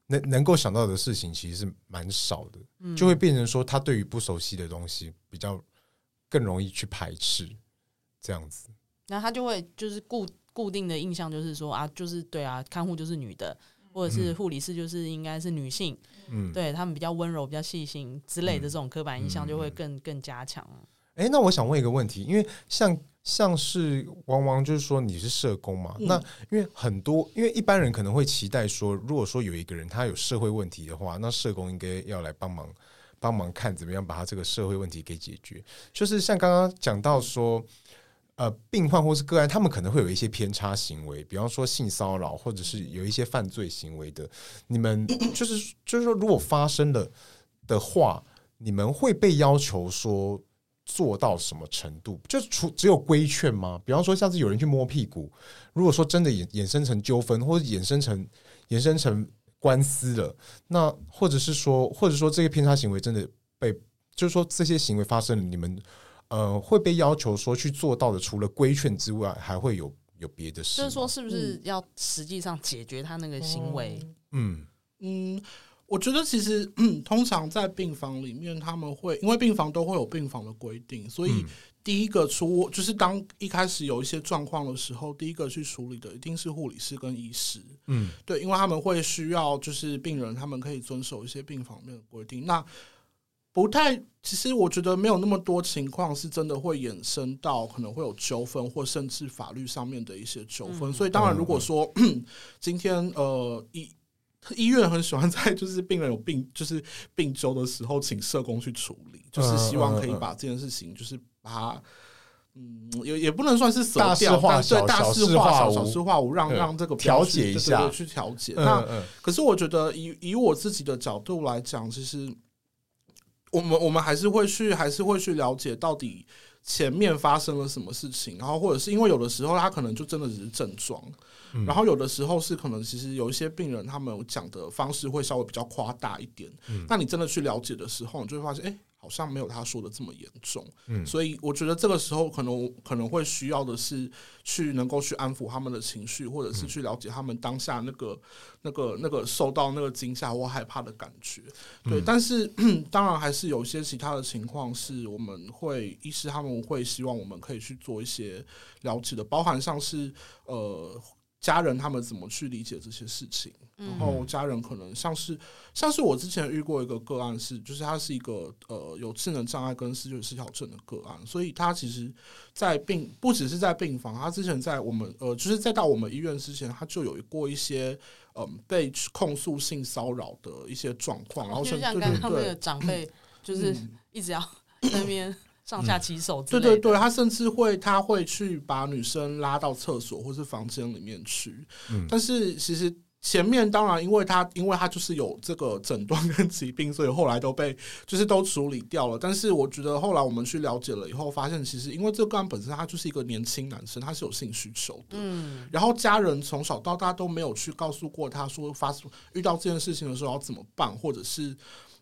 能能够想到的事情其实是蛮少的，嗯、就会变成说他对于不熟悉的东西比较更容易去排斥，这样子。那他就会就是固固定的印象就是说啊，就是对啊，看护就是女的，或者是护理师就是应该是女性，嗯，对他们比较温柔、比较细心之类的这种刻板印象就会更更加强。哎、欸，那我想问一个问题，因为像像是往往就是说你是社工嘛，嗯、那因为很多因为一般人可能会期待说，如果说有一个人他有社会问题的话，那社工应该要来帮忙帮忙看怎么样把他这个社会问题给解决。就是像刚刚讲到说。呃，病患或是个案，他们可能会有一些偏差行为，比方说性骚扰，或者是有一些犯罪行为的。你们就是就是说，如果发生了的话，你们会被要求说做到什么程度？就除只有规劝吗？比方说，下次有人去摸屁股，如果说真的衍衍生成纠纷，或者衍生成衍生成官司了，那或者是说，或者说这个偏差行为真的被，就是说这些行为发生了，你们。呃，会被要求说去做到的，除了规劝之外，还会有有别的事。就是说，是不是要实际上解决他那个行为？嗯嗯，我觉得其实、嗯、通常在病房里面，他们会因为病房都会有病房的规定，所以第一个出就是当一开始有一些状况的时候，第一个去处理的一定是护理师跟医师。嗯，对，因为他们会需要就是病人，他们可以遵守一些病房里面的规定。那不太，其实我觉得没有那么多情况是真的会衍生到可能会有纠纷，或甚至法律上面的一些纠纷。嗯、所以当然，如果说、嗯、今天呃医医院很喜欢在就是病人有病就是病周的时候，请社工去处理，就是希望可以把这件事情就是把它嗯也也不能算是大事化小，大事化小，小事化无，让让这个调解一下去调解。那可是我觉得以以我自己的角度来讲，其实。我们我们还是会去，还是会去了解到底前面发生了什么事情，然后或者是因为有的时候他可能就真的只是症状，嗯、然后有的时候是可能其实有一些病人他们讲的方式会稍微比较夸大一点，嗯、那你真的去了解的时候，你就会发现，哎。好像没有他说的这么严重，嗯，所以我觉得这个时候可能可能会需要的是去能够去安抚他们的情绪，或者是去了解他们当下那个那个那个受到那个惊吓或害怕的感觉，对。嗯、但是当然还是有一些其他的情况是我们会医师他们会希望我们可以去做一些了解的，包含像是呃。家人他们怎么去理解这些事情？然后家人可能像是像是我之前遇过一个个案是，就是他是一个呃有智能障碍跟思觉失调症的个案，所以他其实，在病不只是在病房，他之前在我们呃就是在到我们医院之前，他就有过一些嗯、呃、被控诉性骚扰的一些状况，然后就像刚刚那个长辈，就是一直要在那边。上下其手，对对对，他甚至会他会去把女生拉到厕所或是房间里面去。嗯，但是其实前面当然，因为他因为他就是有这个诊断跟疾病，所以后来都被就是都处理掉了。但是我觉得后来我们去了解了以后，发现其实因为这个个案本身他就是一个年轻男生，他是有性需求的。嗯，然后家人从小到大都没有去告诉过他说发生遇到这件事情的时候要怎么办，或者是。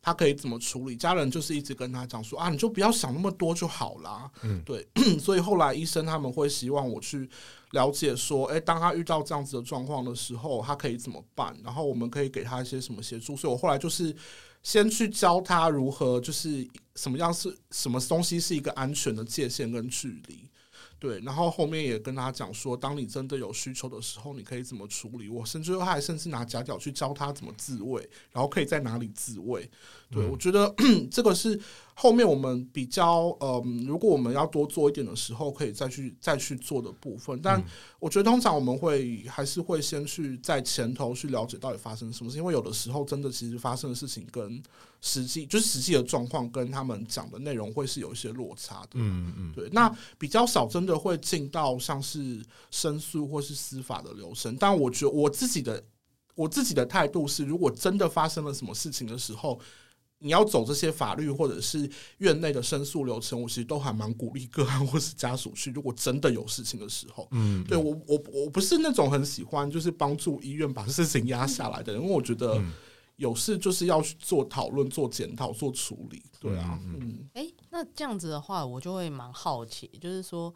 他可以怎么处理？家人就是一直跟他讲说啊，你就不要想那么多就好啦。嗯，对。所以后来医生他们会希望我去了解说，哎，当他遇到这样子的状况的时候，他可以怎么办？然后我们可以给他一些什么协助？所以我后来就是先去教他如何，就是什么样是什么东西是一个安全的界限跟距离。对，然后后面也跟他讲说，当你真的有需求的时候，你可以怎么处理。我甚至他还甚至拿夹角去教他怎么自慰，然后可以在哪里自慰。对、嗯、我觉得 这个是后面我们比较呃，如果我们要多做一点的时候，可以再去再去做的部分。但我觉得通常我们会还是会先去在前头去了解到底发生什么事，因为有的时候真的其实发生的事情跟实际就是实际的状况跟他们讲的内容会是有一些落差的。嗯嗯，对，那比较少真的会进到像是申诉或是司法的流程。但我觉得我自己的我自己的态度是，如果真的发生了什么事情的时候，你要走这些法律或者是院内的申诉流程，我其实都还蛮鼓励个案或是家属去。如果真的有事情的时候，嗯，对我我我不是那种很喜欢就是帮助医院把事情压下来的人，因为我觉得有事就是要去做讨论、做检讨、做处理。对啊，嗯，哎、欸，那这样子的话，我就会蛮好奇，就是说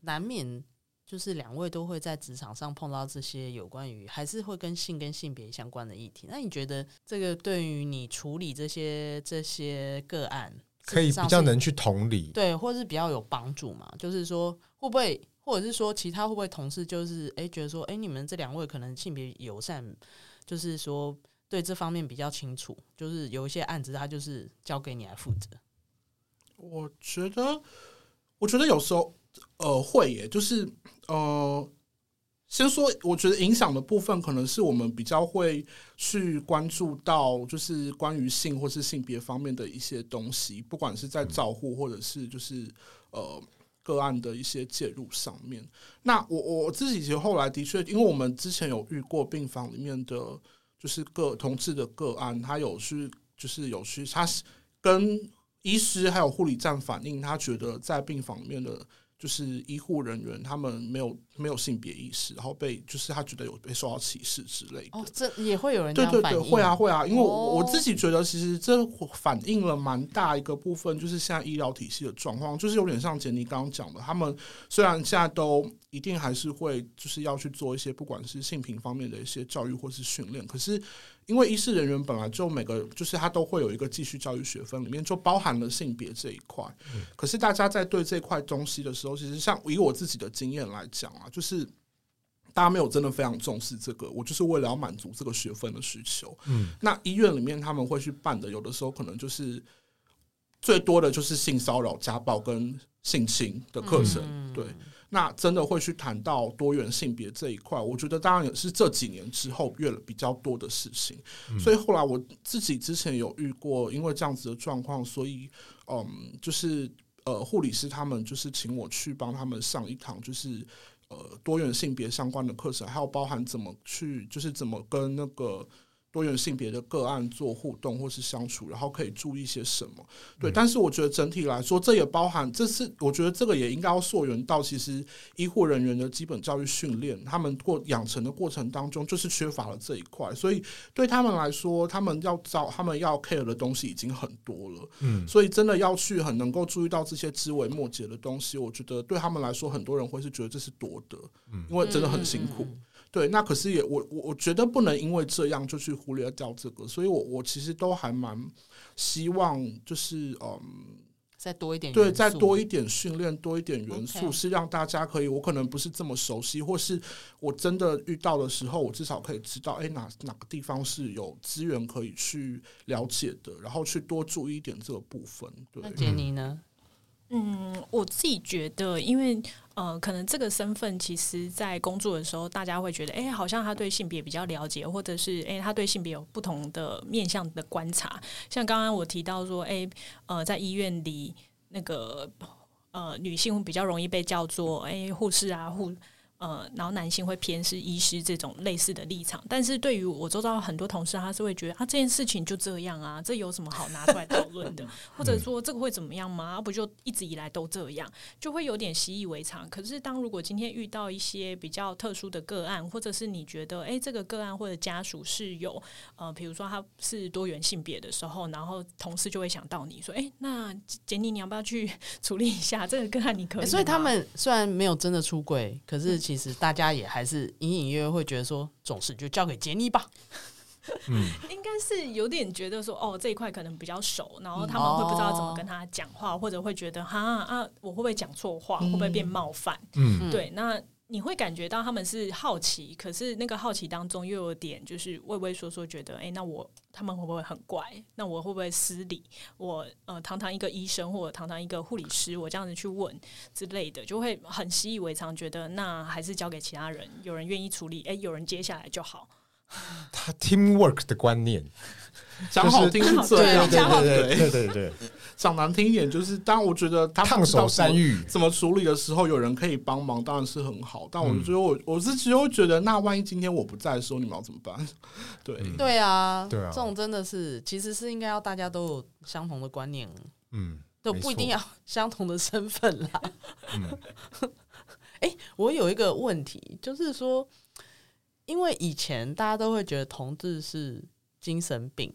难免。就是两位都会在职场上碰到这些有关于还是会跟性跟性别相关的议题。那你觉得这个对于你处理这些这些个案，可以比较能去同理，对，或者是比较有帮助嘛？就是说会不会，或者是说其他会不会同事就是哎觉得说哎你们这两位可能性别友善，就是说对这方面比较清楚，就是有一些案子他就是交给你来负责。我觉得，我觉得有时候。呃，会耶，就是呃，先说，我觉得影响的部分可能是我们比较会去关注到，就是关于性或是性别方面的一些东西，不管是在照护或者是就是呃个案的一些介入上面。那我我自己其实后来的确，因为我们之前有遇过病房里面的，就是个同志的个案，他有去就是有去，他是跟医师还有护理站反映，他觉得在病房里面的。就是医护人员，他们没有没有性别意识，然后被就是他觉得有被受到歧视之类的。哦，这也会有人？对对对，会啊会啊，因为我，我自己觉得，其实这反映了蛮大一个部分，就是现在医疗体系的状况，就是有点像杰尼刚刚讲的，他们虽然现在都一定还是会就是要去做一些不管是性平方面的一些教育或是训练，可是。因为医师人员本来就每个就是他都会有一个继续教育学分，里面就包含了性别这一块。可是大家在对这块东西的时候，其实像以我自己的经验来讲啊，就是大家没有真的非常重视这个。我就是为了要满足这个学分的需求。嗯，那医院里面他们会去办的，有的时候可能就是最多的就是性骚扰、家暴跟性侵的课程。对。那真的会去谈到多元性别这一块，我觉得当然也是这几年之后越了比较多的事情。嗯。所以后来我自己之前有遇过，因为这样子的状况，所以嗯，就是呃护理师他们就是请我去帮他们上一堂，就是呃多元性别相关的课程，还有包含怎么去，就是怎么跟那个。多元性别的个案做互动或是相处，然后可以注意些什么？对，但是我觉得整体来说，这也包含，这是我觉得这个也应该要溯源到其实医护人员的基本教育训练，他们过养成的过程当中，就是缺乏了这一块，所以对他们来说，他们要找他们要 care 的东西已经很多了，嗯，所以真的要去很能够注意到这些枝微末节的东西，我觉得对他们来说，很多人会是觉得这是多得，嗯，因为真的很辛苦。对，那可是也我我我觉得不能因为这样就去忽略掉这个，所以我我其实都还蛮希望就是嗯，再多一点对，再多一点训练，多一点元素，是让大家可以，我可能不是这么熟悉，或是我真的遇到的时候，我至少可以知道，哎，哪哪个地方是有资源可以去了解的，然后去多注意一点这个部分。对，那杰尼呢？嗯，嗯我自己觉得，因为呃，可能这个身份，其实在工作的时候，大家会觉得，哎，好像他对性别比较了解，或者是哎，他对性别有不同的面向的观察。像刚刚我提到说，哎，呃，在医院里那个呃，女性比较容易被叫做哎，护士啊，护。呃，然后男性会偏是医师这种类似的立场，但是对于我周遭很多同事，他是会觉得啊，这件事情就这样啊，这有什么好拿出来讨论的？或者说这个会怎么样吗？不就一直以来都这样，就会有点习以为常。可是当如果今天遇到一些比较特殊的个案，或者是你觉得哎，这个个案或者家属是有呃，比如说他是多元性别的时候，然后同事就会想到你说，哎，那杰尼，你要不要去处理一下这个个案？你可以。所以他们虽然没有真的出轨，可是其实大家也还是隐隐约约会觉得说，总是就交给杰尼吧。嗯，应该是有点觉得说，哦，这一块可能比较熟，然后他们会不知道怎么跟他讲话，或者会觉得，哈啊，我会不会讲错话，会不会变冒犯？嗯，对，那。你会感觉到他们是好奇，可是那个好奇当中又有点就是畏畏缩缩，觉得哎、那我他们会不会很怪？那我会不会失礼？我呃，堂堂一个医生或者堂堂一个护理师，我这样子去问之类的，就会很习以为常，觉得那还是交给其他人，有人愿意处理，哎、有人接下来就好。他 teamwork 的观念。讲好听是这样，对对对对对，讲难听一点就是，当我觉得他烫手山芋。怎么处理的时候，有人可以帮忙，当然是很好。但我觉得我我是只有觉得，那万一今天我不在的时候，你们要怎么办？对。对啊，对啊，这种真的是，其实是应该要大家都有相同的观念，嗯，都不一定要相同的身份啦。嗯，哎，我有一个问题，就是说，因为以前大家都会觉得同志是精神病。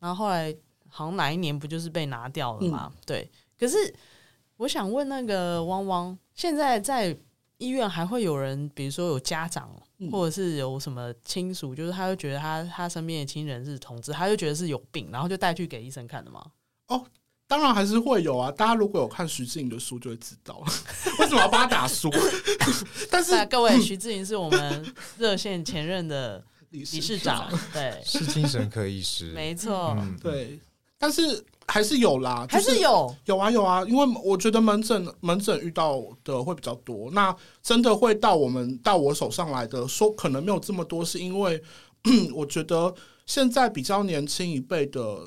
然后后来好像哪一年不就是被拿掉了嘛？嗯、对。可是我想问那个汪汪，现在在医院还会有人，比如说有家长，或者是有什么亲属，就是他会觉得他他身边的亲人是同志，他就觉得是有病，然后就带去给医生看的吗？哦，当然还是会有啊。大家如果有看徐志莹的书，就会知道 为什么要帮他打书。但是各位，徐志莹是我们热线前任的。理事长对，是精神科医师，没错，嗯，对，但是还是有啦，还是有，有啊有啊，因为我觉得门诊门诊遇到的会比较多，那真的会到我们到我手上来的，说可能没有这么多，是因为 我觉得现在比较年轻一辈的。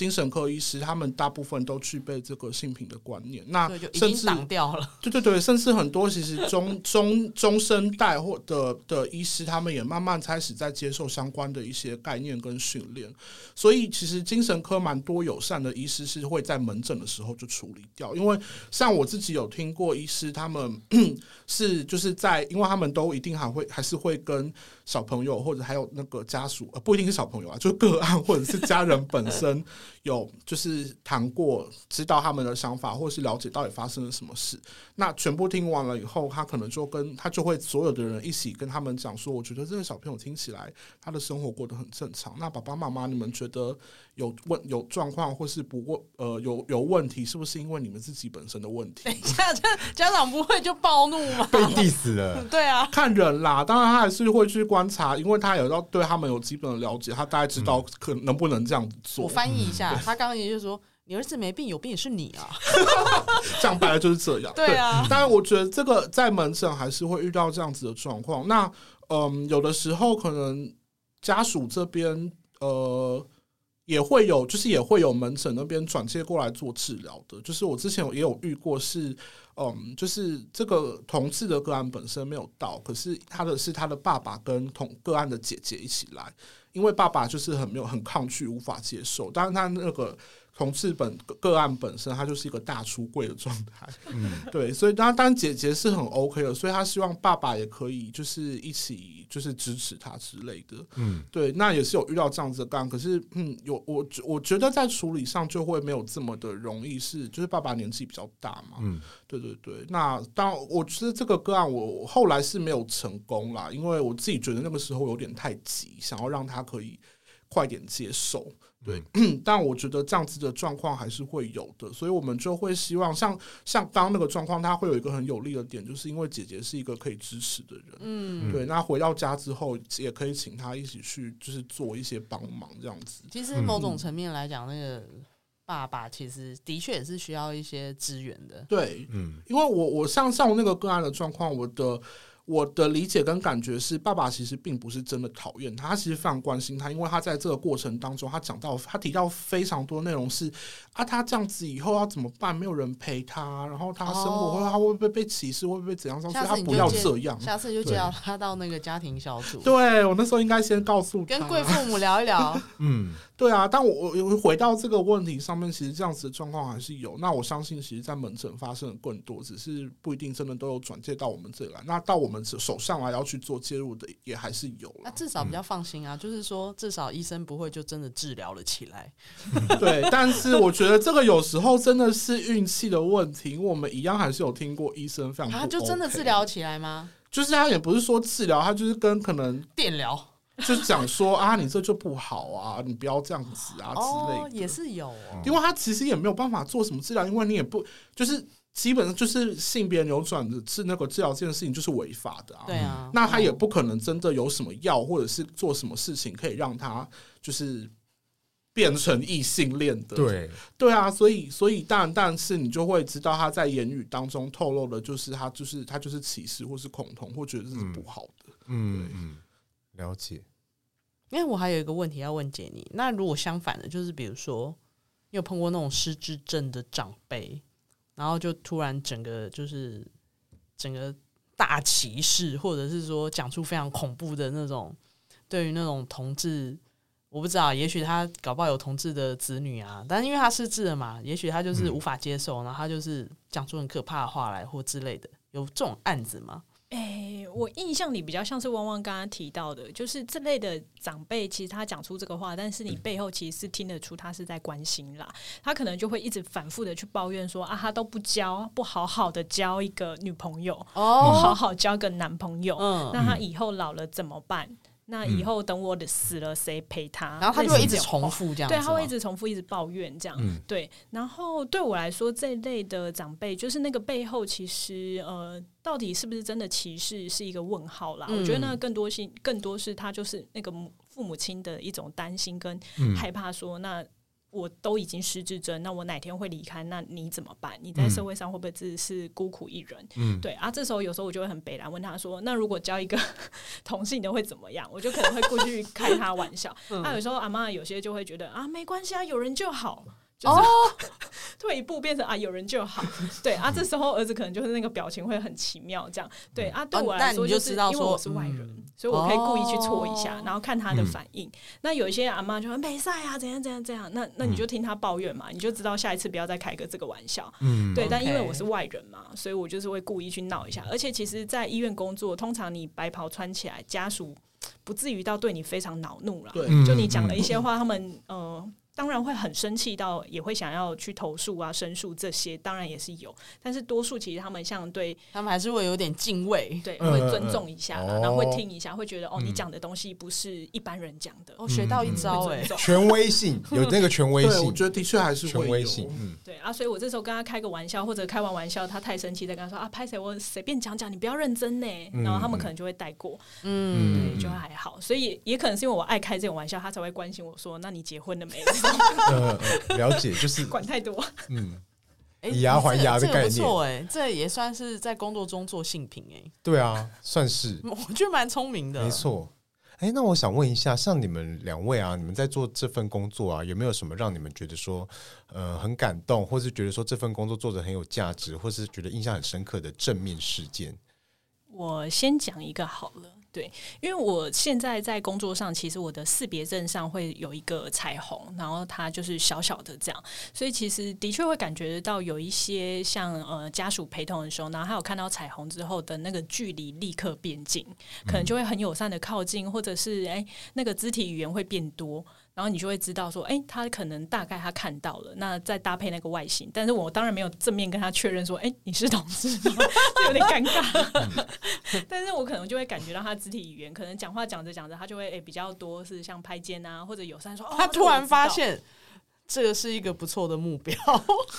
精神科医师，他们大部分都具备这个性平的观念，那甚至挡掉了。对对对，甚至很多其实中中中生代或的的医师，他们也慢慢开始在接受相关的一些概念跟训练。所以，其实精神科蛮多友善的医师是会在门诊的时候就处理掉。因为像我自己有听过医师，他们 是就是在，因为他们都一定还会还是会跟小朋友或者还有那个家属，呃，不一定是小朋友啊，就个案或者是家人本身。有就是谈过，知道他们的想法，或是了解到底发生了什么事。那全部听完了以后，他可能就跟他就会所有的人一起跟他们讲说：“我觉得这个小朋友听起来他的生活过得很正常。那爸爸妈妈，你们觉得有问有状况，或是不问呃有有问题，是不是因为你们自己本身的问题？”等一下，这家长不会就暴怒吗？被 diss 了。对啊，看人啦，当然他还是会去观察，因为他有要对他们有基本的了解，他大概知道可能不能这样子做。我翻译一下。他刚刚也就是说，你儿子没病，有病也是你啊，讲白了就是这样。对啊，当然我觉得这个在门诊还是会遇到这样子的状况。那嗯，有的时候可能家属这边呃也会有，就是也会有门诊那边转介过来做治疗的。就是我之前也有遇过是，嗯，就是这个同志的个案本身没有到，可是他的是他的爸爸跟同个案的姐姐一起来。因为爸爸就是很没有很抗拒，无法接受，当然他那个同事本个案本身，它就是一个大出柜的状态，嗯，对，所以当当然姐姐是很 OK 的，所以她希望爸爸也可以就是一起就是支持她之类的，嗯，对，那也是有遇到这样子的个案，可是嗯，有我我觉得在处理上就会没有这么的容易，是就是爸爸年纪比较大嘛，嗯，对对对，那当我觉得这个个案我后来是没有成功啦，因为我自己觉得那个时候有点太急，想要让他。他可以快点接受，对，嗯、但我觉得这样子的状况还是会有的，所以我们就会希望像像刚那个状况，他会有一个很有利的点，就是因为姐姐是一个可以支持的人，嗯，对，那回到家之后也可以请他一起去，就是做一些帮忙这样子。其实某种层面来讲，那个爸爸其实的确也是需要一些资源的，对，嗯，因为我我像像我那个个案的状况，我的。我的理解跟感觉是，爸爸其实并不是真的讨厌他，他其实非常关心他，因为他在这个过程当中，他讲到他提到非常多内容是啊，他这样子以后要怎么办？没有人陪他，然后他生活会他会不会被歧视，会不会怎样？所以他不要这样。下次就叫他到那个家庭小组。对，我那时候应该先告诉，跟贵父母聊一聊。嗯，对啊。但我我回到这个问题上面，其实这样子的状况还是有。那我相信，其实，在门诊发生的更多，只是不一定真的都有转介到我们这里来。那到我们。手上来要去做介入的也还是有，那至少比较放心啊。嗯、就是说，至少医生不会就真的治疗了起来。对，但是我觉得这个有时候真的是运气的问题。我们一样还是有听过医生非常、OK，他就真的治疗起来吗？就是他也不是说治疗，他就是跟可能电疗。就讲说啊，你这就不好啊，你不要这样子啊之类的，哦、也是有哦。因为他其实也没有办法做什么治疗，因为你也不就是基本上就是性别扭转的治那个治疗这件事情就是违法的啊。对啊，那他也不可能真的有什么药或者是做什么事情可以让他就是变成异性恋的。对对啊，所以所以但但是你就会知道他在言语当中透露的就是他就是他就是歧视或是恐同或觉得这是不好的。嗯嗯，了解。因为我还有一个问题要问杰尼，那如果相反的，就是比如说，你有碰过那种失智症的长辈，然后就突然整个就是整个大歧视，或者是说讲出非常恐怖的那种，对于那种同志，我不知道，也许他搞不好有同志的子女啊，但是因为他失智了嘛，也许他就是无法接受，然后他就是讲出很可怕的话来或之类的，有这种案子吗？哎、欸，我印象里比较像是汪汪刚刚提到的，就是这类的长辈，其实他讲出这个话，但是你背后其实是听得出他是在关心啦。他可能就会一直反复的去抱怨说啊，他都不交，不好好的交一个女朋友，哦、不好好交个男朋友，嗯、那他以后老了怎么办？那以后等我的死了，谁陪他？然后他就会一直重复这样，对，他会一直重复，一直抱怨这样。嗯、对，然后对我来说，这一类的长辈，就是那个背后，其实呃，到底是不是真的歧视，是一个问号啦。嗯、我觉得那更多是，更多是他就是那个父母亲的一种担心跟害怕，说那。我都已经失智症，那我哪天会离开？那你怎么办？你在社会上会不会只是孤苦一人？嗯，对啊。这时候有时候我就会很北然，问他说：“那如果交一个同性的会怎么样？”我就可能会过去开他玩笑。那、有时候阿妈有些就会觉得啊，没关系啊，有人就好。就是、哦，退一步变成啊，有人就好。对啊，这时候儿子可能就是那个表情会很奇妙，这样。对啊，对我来说就是因为我是外人，嗯、所以我可以故意去戳一下，哦、然后看他的反应。嗯、那有一些阿妈就说没赛啊，怎样怎样怎样。那那你就听他抱怨嘛，你就知道下一次不要再开个这个玩笑。嗯，对。但因为我是外人嘛，所以我就是会故意去闹一下。而且其实，在医院工作，通常你白袍穿起来，家属不至于到对你非常恼怒了。对，就你讲了一些话，他们呃。当然会很生气，到也会想要去投诉啊、申诉这些，当然也是有。但是多数其实他们像对他们还是会有点敬畏，对，会尊重一下，然后会听一下，会觉得哦，你讲的东西不是一般人讲的，哦，学到一招哎，权威性有那个权威性，我觉得的确还是权威性，嗯，对啊，所以我这时候跟他开个玩笑，或者开完玩笑他太生气，再跟他说啊，拍谁我随便讲讲，你不要认真呢，然后他们可能就会带过，嗯，对，就还好。所以也可能是因为我爱开这种玩笑，他才会关心我说，那你结婚了没？了解，就是管太多。嗯，以牙还牙的概念，不错哎，这也算是在工作中做性品哎。对啊，算是，我觉得蛮聪明的。没错。哎，那我想问一下，像你们两位啊，你们在做这份工作啊，有没有什么让你们觉得说，呃，很感动，或是觉得说这份工作做的很有价值，或是觉得印象很深刻的正面事件？我先讲一个好了。对，因为我现在在工作上，其实我的识别证上会有一个彩虹，然后它就是小小的这样，所以其实的确会感觉得到有一些像呃家属陪同的时候，然后还有看到彩虹之后的那个距离立刻变近，可能就会很友善的靠近，或者是哎那个肢体语言会变多。然后你就会知道说，哎，他可能大概他看到了，那再搭配那个外形，但是我当然没有正面跟他确认说，哎，你是同志吗？有点尴尬。但是我可能就会感觉到他肢体语言，可能讲话讲着讲着，他就会哎比较多是像拍肩啊，或者友善说，哦，他突然发现。这个是一个不错的目标，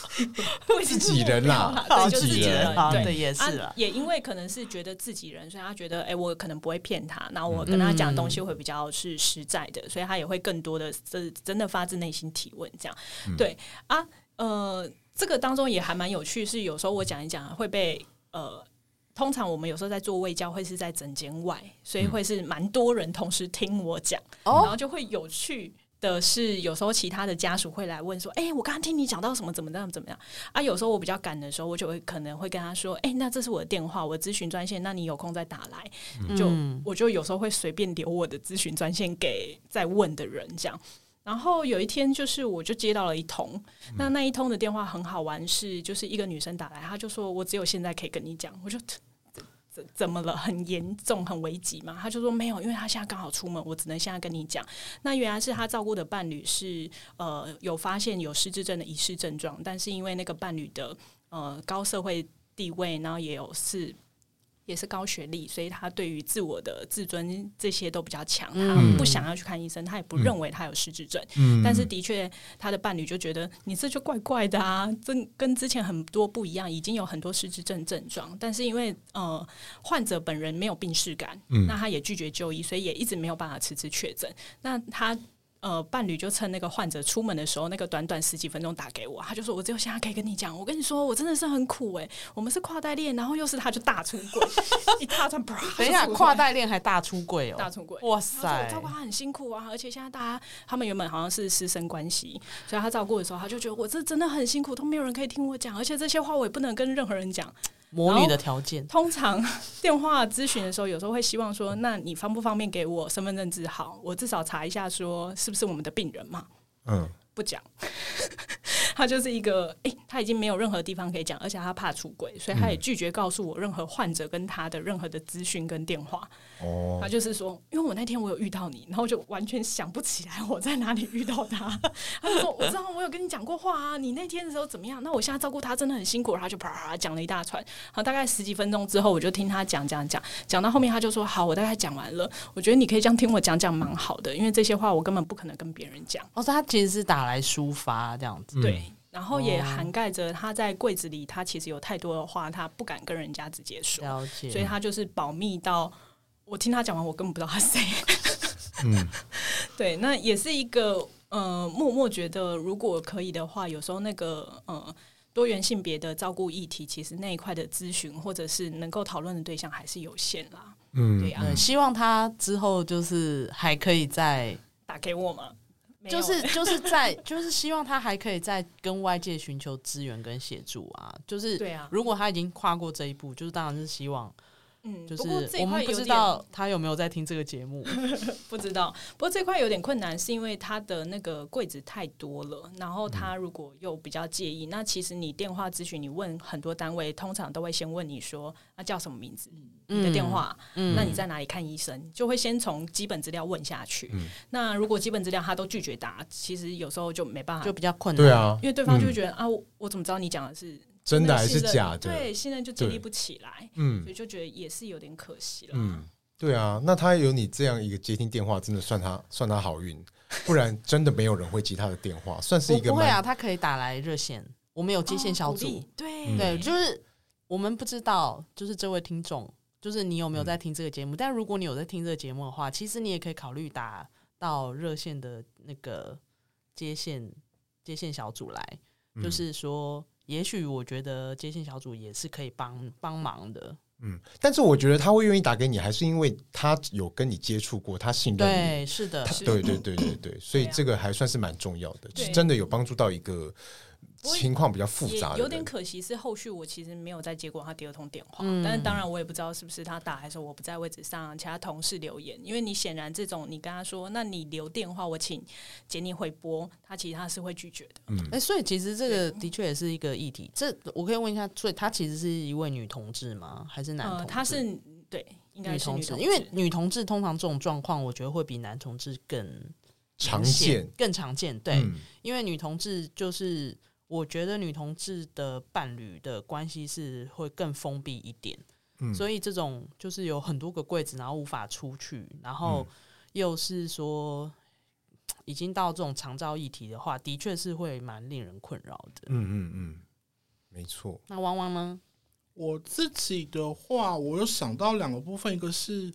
自己人啦，对，就是自己人，对，也是啊。也因为可能是觉得自己人，所以他觉得，哎，我可能不会骗他，然后我跟他讲的东西会比较是实在的，所以他也会更多的是真的发自内心提问，这样。对啊，呃，这个当中也还蛮有趣，是有时候我讲一讲会被呃，通常我们有时候在做卫教会是在整间外，所以会是蛮多人同时听我讲，然后就会有趣。的是有时候其他的家属会来问说：“哎、欸，我刚刚听你讲到什么怎么样怎么样啊？”有时候我比较赶的时候，我就会可能会跟他说：“哎、欸，那这是我的电话，我咨询专线，那你有空再打来。嗯”就我就有时候会随便留我的咨询专线给在问的人这样。然后有一天就是我就接到了一通，那那一通的电话很好玩，是就是一个女生打来，她就说：“我只有现在可以跟你讲。”我就。怎怎么了？很严重、很危急嘛？他就说没有，因为他现在刚好出门，我只能现在跟你讲。那原来是他照顾的伴侣是呃有发现有失智症的疑似症状，但是因为那个伴侣的呃高社会地位，然后也有是。也是高学历，所以他对于自我的自尊这些都比较强，嗯他不想要去看医生，他也不认为他有失智症。嗯但是的确，他的伴侣就觉得你这就怪怪的啊，这跟之前很多不一样，已经有很多失智症症状，但是因为呃患者本人没有病识感，嗯那他也拒绝就医，所以也一直没有办法迟迟确诊。那他。呃，伴侣就趁那个患者出门的时候，那个短短十几分钟打给我，他就说：“我只有现在可以跟你讲，我跟你说，我真的是很苦哎、欸，我们是跨代恋，然后又是他就大出轨，一大串，等一下，跨代恋还大出轨哦，大出轨，哇我塞，照顾他很辛苦啊，而且现在大家他们原本好像是师生关系，所以他照顾的时候，他就觉得我这真的很辛苦，都没有人可以听我讲，而且这些话我也不能跟任何人讲。”魔女的条件，通常电话咨询的时候，有时候会希望说：“那你方不方便给我身份证字号？我至少查一下，说是不是我们的病人嘛？”嗯，不讲。他就是一个，诶、欸，他已经没有任何地方可以讲，而且他怕出轨，所以他也拒绝告诉我任何患者跟他的任何的资讯跟电话。哦，他就是说，因为我那天我有遇到你，然后就完全想不起来我在哪里遇到他。他就说，我知道我有跟你讲过话啊，你那天的时候怎么样？那我现在照顾他真的很辛苦，然后就啪啪讲了一大串。好，大概十几分钟之后，我就听他讲讲讲，讲到后面他就说，好，我大概讲完了。我觉得你可以这样听我讲讲，蛮好的，因为这些话我根本不可能跟别人讲。哦，他其实是打来抒发这样子，嗯对。然后也涵盖着他在柜子里，他其实有太多的话，他不敢跟人家直接说，了解，所以他就是保密到我听他讲完，我根本不知道他谁。嗯，对，那也是一个呃，默默觉得如果可以的话，有时候那个呃多元性别的照顾议题，其实那一块的咨询或者是能够讨论的对象还是有限啦。嗯，对呀、啊，希望他之后就是还可以再打给我嘛。就是 就是在就是希望他还可以再跟外界寻求资源跟协助啊，就是对啊，如果他已经跨过这一步，就是当然是希望，嗯，就是我们不知道他有没有在听这个节目，不知道。不过这块有点困难，是因为他的那个柜子太多了，然后他如果又比较介意，嗯、那其实你电话咨询，你问很多单位，通常都会先问你说，那叫什么名字？你的电话，嗯、那你在哪里看医生？就会先从基本资料问下去。嗯、那如果基本资料他都拒绝答，其实有时候就没办法，就比较困难。对啊，因为对方就会觉得、嗯、啊我，我怎么知道你讲的是真的还是假的？对，现在就建立不起来。嗯，所以就觉得也是有点可惜了。嗯，对啊，那他有你这样一个接听电话，真的算他算他好运，不然真的没有人会接他的电话，算是一个不会啊，他可以打来热线，我们有接线小组。哦、对、嗯、对，就是我们不知道，就是这位听众。就是你有没有在听这个节目？嗯、但如果你有在听这个节目的话，其实你也可以考虑打到热线的那个接线接线小组来。嗯、就是说，也许我觉得接线小组也是可以帮帮忙的。嗯，但是我觉得他会愿意打给你，还是因为他有跟你接触过，他信任你。对，是的，对对对对对，所以这个还算是蛮重要的，是真的有帮助到一个。情况比较复杂，有点可惜是后续我其实没有再接过他第二通电话，嗯、但是当然我也不知道是不是他打还是我不在位置上，其他同事留言，因为你显然这种你跟他说，那你留电话我请接你回拨，他其实他是会拒绝的。嗯，哎、欸，所以其实这个的确也是一个议题。这我可以问一下，所以他其实是一位女同志吗？还是男同志？呃、他是对，应该是女同志，因为女同志通常这种状况，我觉得会比男同志更常见，更常见。对，嗯、因为女同志就是。我觉得女同志的伴侣的关系是会更封闭一点，嗯，所以这种就是有很多个柜子，然后无法出去，然后又是说已经到这种长照议题的话，的确是会蛮令人困扰的。嗯嗯嗯，没错。那汪汪呢？我自己的话，我有想到两个部分，一个是。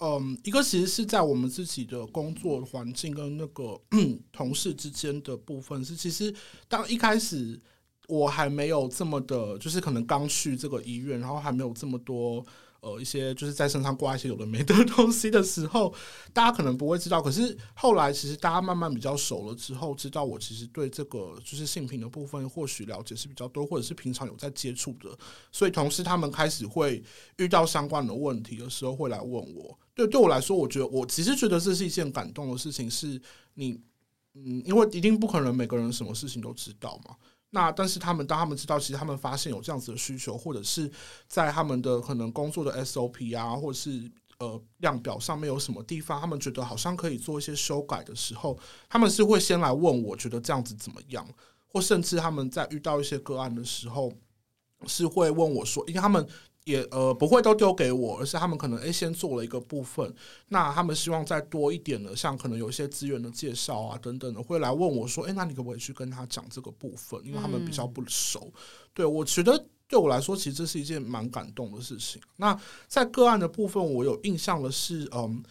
嗯，一个其实是在我们自己的工作环境跟那个 同事之间的部分，是其实当一开始我还没有这么的，就是可能刚去这个医院，然后还没有这么多。呃，一些就是在身上挂一些有的没的 东西的时候，大家可能不会知道。可是后来，其实大家慢慢比较熟了之后，知道我其实对这个就是性品的部分，或许了解是比较多，或者是平常有在接触的。所以，同事他们开始会遇到相关的问题的时候，会来问我。对，对我来说，我觉得我其实觉得这是一件感动的事情。是你，嗯，因为一定不可能每个人什么事情都知道嘛。那但是他们当他们知道，其实他们发现有这样子的需求，或者是在他们的可能工作的 SOP 啊，或者是呃量表上面有什么地方，他们觉得好像可以做一些修改的时候，他们是会先来问我觉得这样子怎么样，或甚至他们在遇到一些个案的时候，是会问我说，因为他们也呃不会都丢给我，而是他们可能诶先做了一个部分，那他们希望再多一点的，像可能有一些资源的介绍啊等等的，会来问我说，诶，那你可不可以去跟他讲这个部分？因为他们比较不熟。嗯、对，我觉得对我来说，其实这是一件蛮感动的事情。那在个案的部分，我有印象的是，嗯，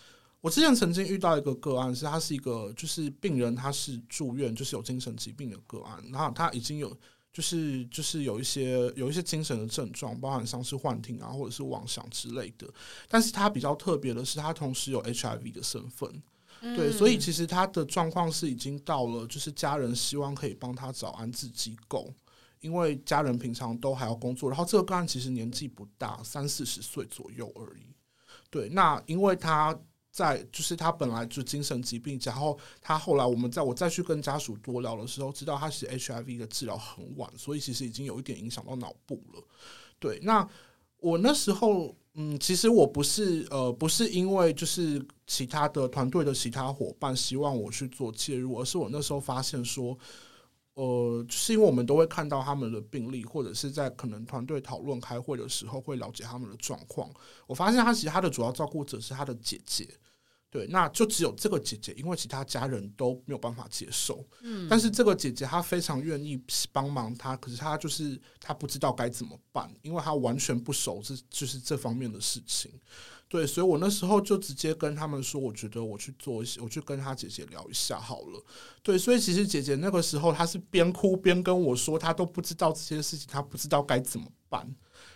我之前曾经遇到一个个案，是他是一个就是病人，他是住院，就是有精神疾病的个案，然后他已经有。就是就是有一些有一些精神的症状，包含像是幻听啊，或者是妄想之类的。但是他比较特别的是，他同时有 HIV 的身份，嗯、对，所以其实他的状况是已经到了，就是家人希望可以帮他找安置机构，因为家人平常都还要工作。然后这个个案其实年纪不大，三四十岁左右而已。对，那因为他。在就是他本来就精神疾病，然后他后来我们在我再去跟家属多聊的时候，知道他是 HIV 的治疗很晚，所以其实已经有一点影响到脑部了。对，那我那时候嗯，其实我不是呃不是因为就是其他的团队的其他伙伴希望我去做介入，而是我那时候发现说。呃，是因为我们都会看到他们的病例，或者是在可能团队讨论开会的时候会了解他们的状况。我发现他其实他的主要照顾者是他的姐姐，对，那就只有这个姐姐，因为其他家人都没有办法接受。嗯，但是这个姐姐她非常愿意帮忙他，可是她就是她不知道该怎么办，因为她完全不熟这就是这方面的事情。对，所以我那时候就直接跟他们说，我觉得我去做一些，我去跟他姐姐聊一下好了。对，所以其实姐姐那个时候她是边哭边跟我说，她都不知道这些事情，她不知道该怎么办。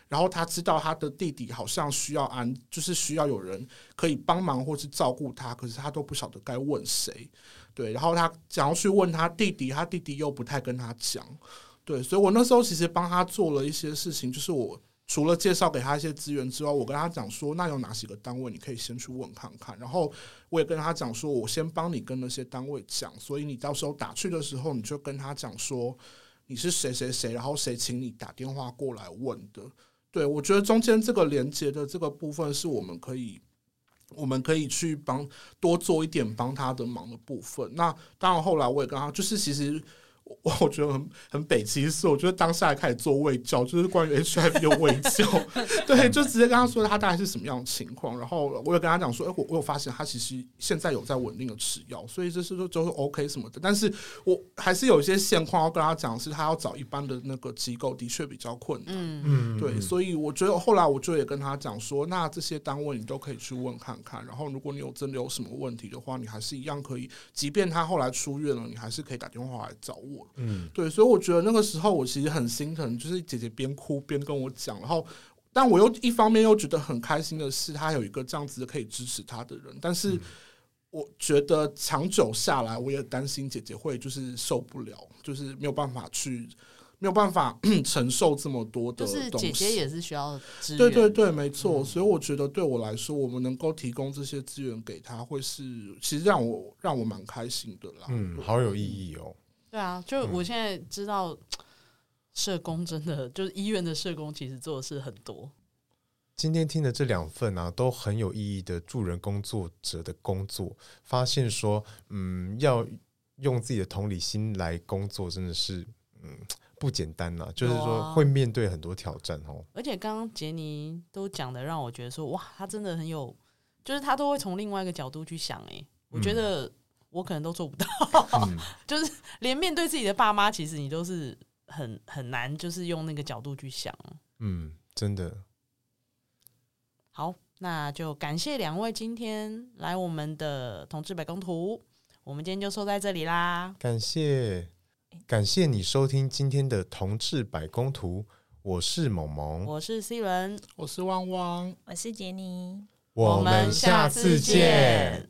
然后她知道她的弟弟好像需要安，就是需要有人可以帮忙或是照顾他，可是她都不晓得该问谁。对，然后她想要去问他弟弟，他弟弟又不太跟他讲。对，所以我那时候其实帮他做了一些事情，就是我。除了介绍给他一些资源之外，我跟他讲说，那有哪几个单位你可以先去问看看。然后我也跟他讲说，我先帮你跟那些单位讲，所以你到时候打去的时候，你就跟他讲说你是谁谁谁，然后谁请你打电话过来问的。对，我觉得中间这个连接的这个部分是我们可以，我们可以去帮多做一点帮他的忙的部分。那当然后来我也跟他，就是其实。我 我觉得很很北七是，我觉得当下开始做卫教，就是关于 HIV 的卫教，对，就直接跟他说他大概是什么样的情况，然后我有跟他讲说，哎，我我有发现他其实现在有在稳定的吃药，所以就是说就是 OK 什么的，但是我还是有一些现况要跟他讲，是他要找一般的那个机构的确比较困难，嗯对，所以我觉得后来我就也跟他讲说，那这些单位你都可以去问看看，然后如果你有真的有什么问题的话，你还是一样可以，即便他后来出院了，你还是可以打电话来找我。嗯，对，所以我觉得那个时候我其实很心疼，就是姐姐边哭边跟我讲，然后，但我又一方面又觉得很开心的是，她有一个这样子可以支持她的人，但是我觉得长久下来，我也担心姐姐会就是受不了，就是没有办法去，没有办法 承受这么多的东西。就是姐姐也是需要资源，对对对，没错。嗯，所以我觉得对我来说，我们能够提供这些资源给她，会是其实让我让我蛮开心的啦。嗯，好有意义哦。对啊，就我现在知道，社工真的就是医院的社工，其实做的事很多。今天听的这两份啊，都很有意义的助人工作者的工作，发现说，嗯，要用自己的同理心来工作，真的是，嗯，不简单呐。就是说，会面对很多挑战哦。而且刚刚杰尼都讲的，让我觉得说，哇，他真的很有，就是他都会从另外一个角度去想。哎，我觉得。我可能都做不到，嗯、就是连面对自己的爸妈，其实你都是很很难，就是用那个角度去想。嗯，真的。好，那就感谢两位今天来我们的同志百工图，我们今天就说在这里啦。感谢，感谢你收听今天的同志百工图，我是萌萌，我是 C 伦，我是汪汪，我是杰尼，我们下次见。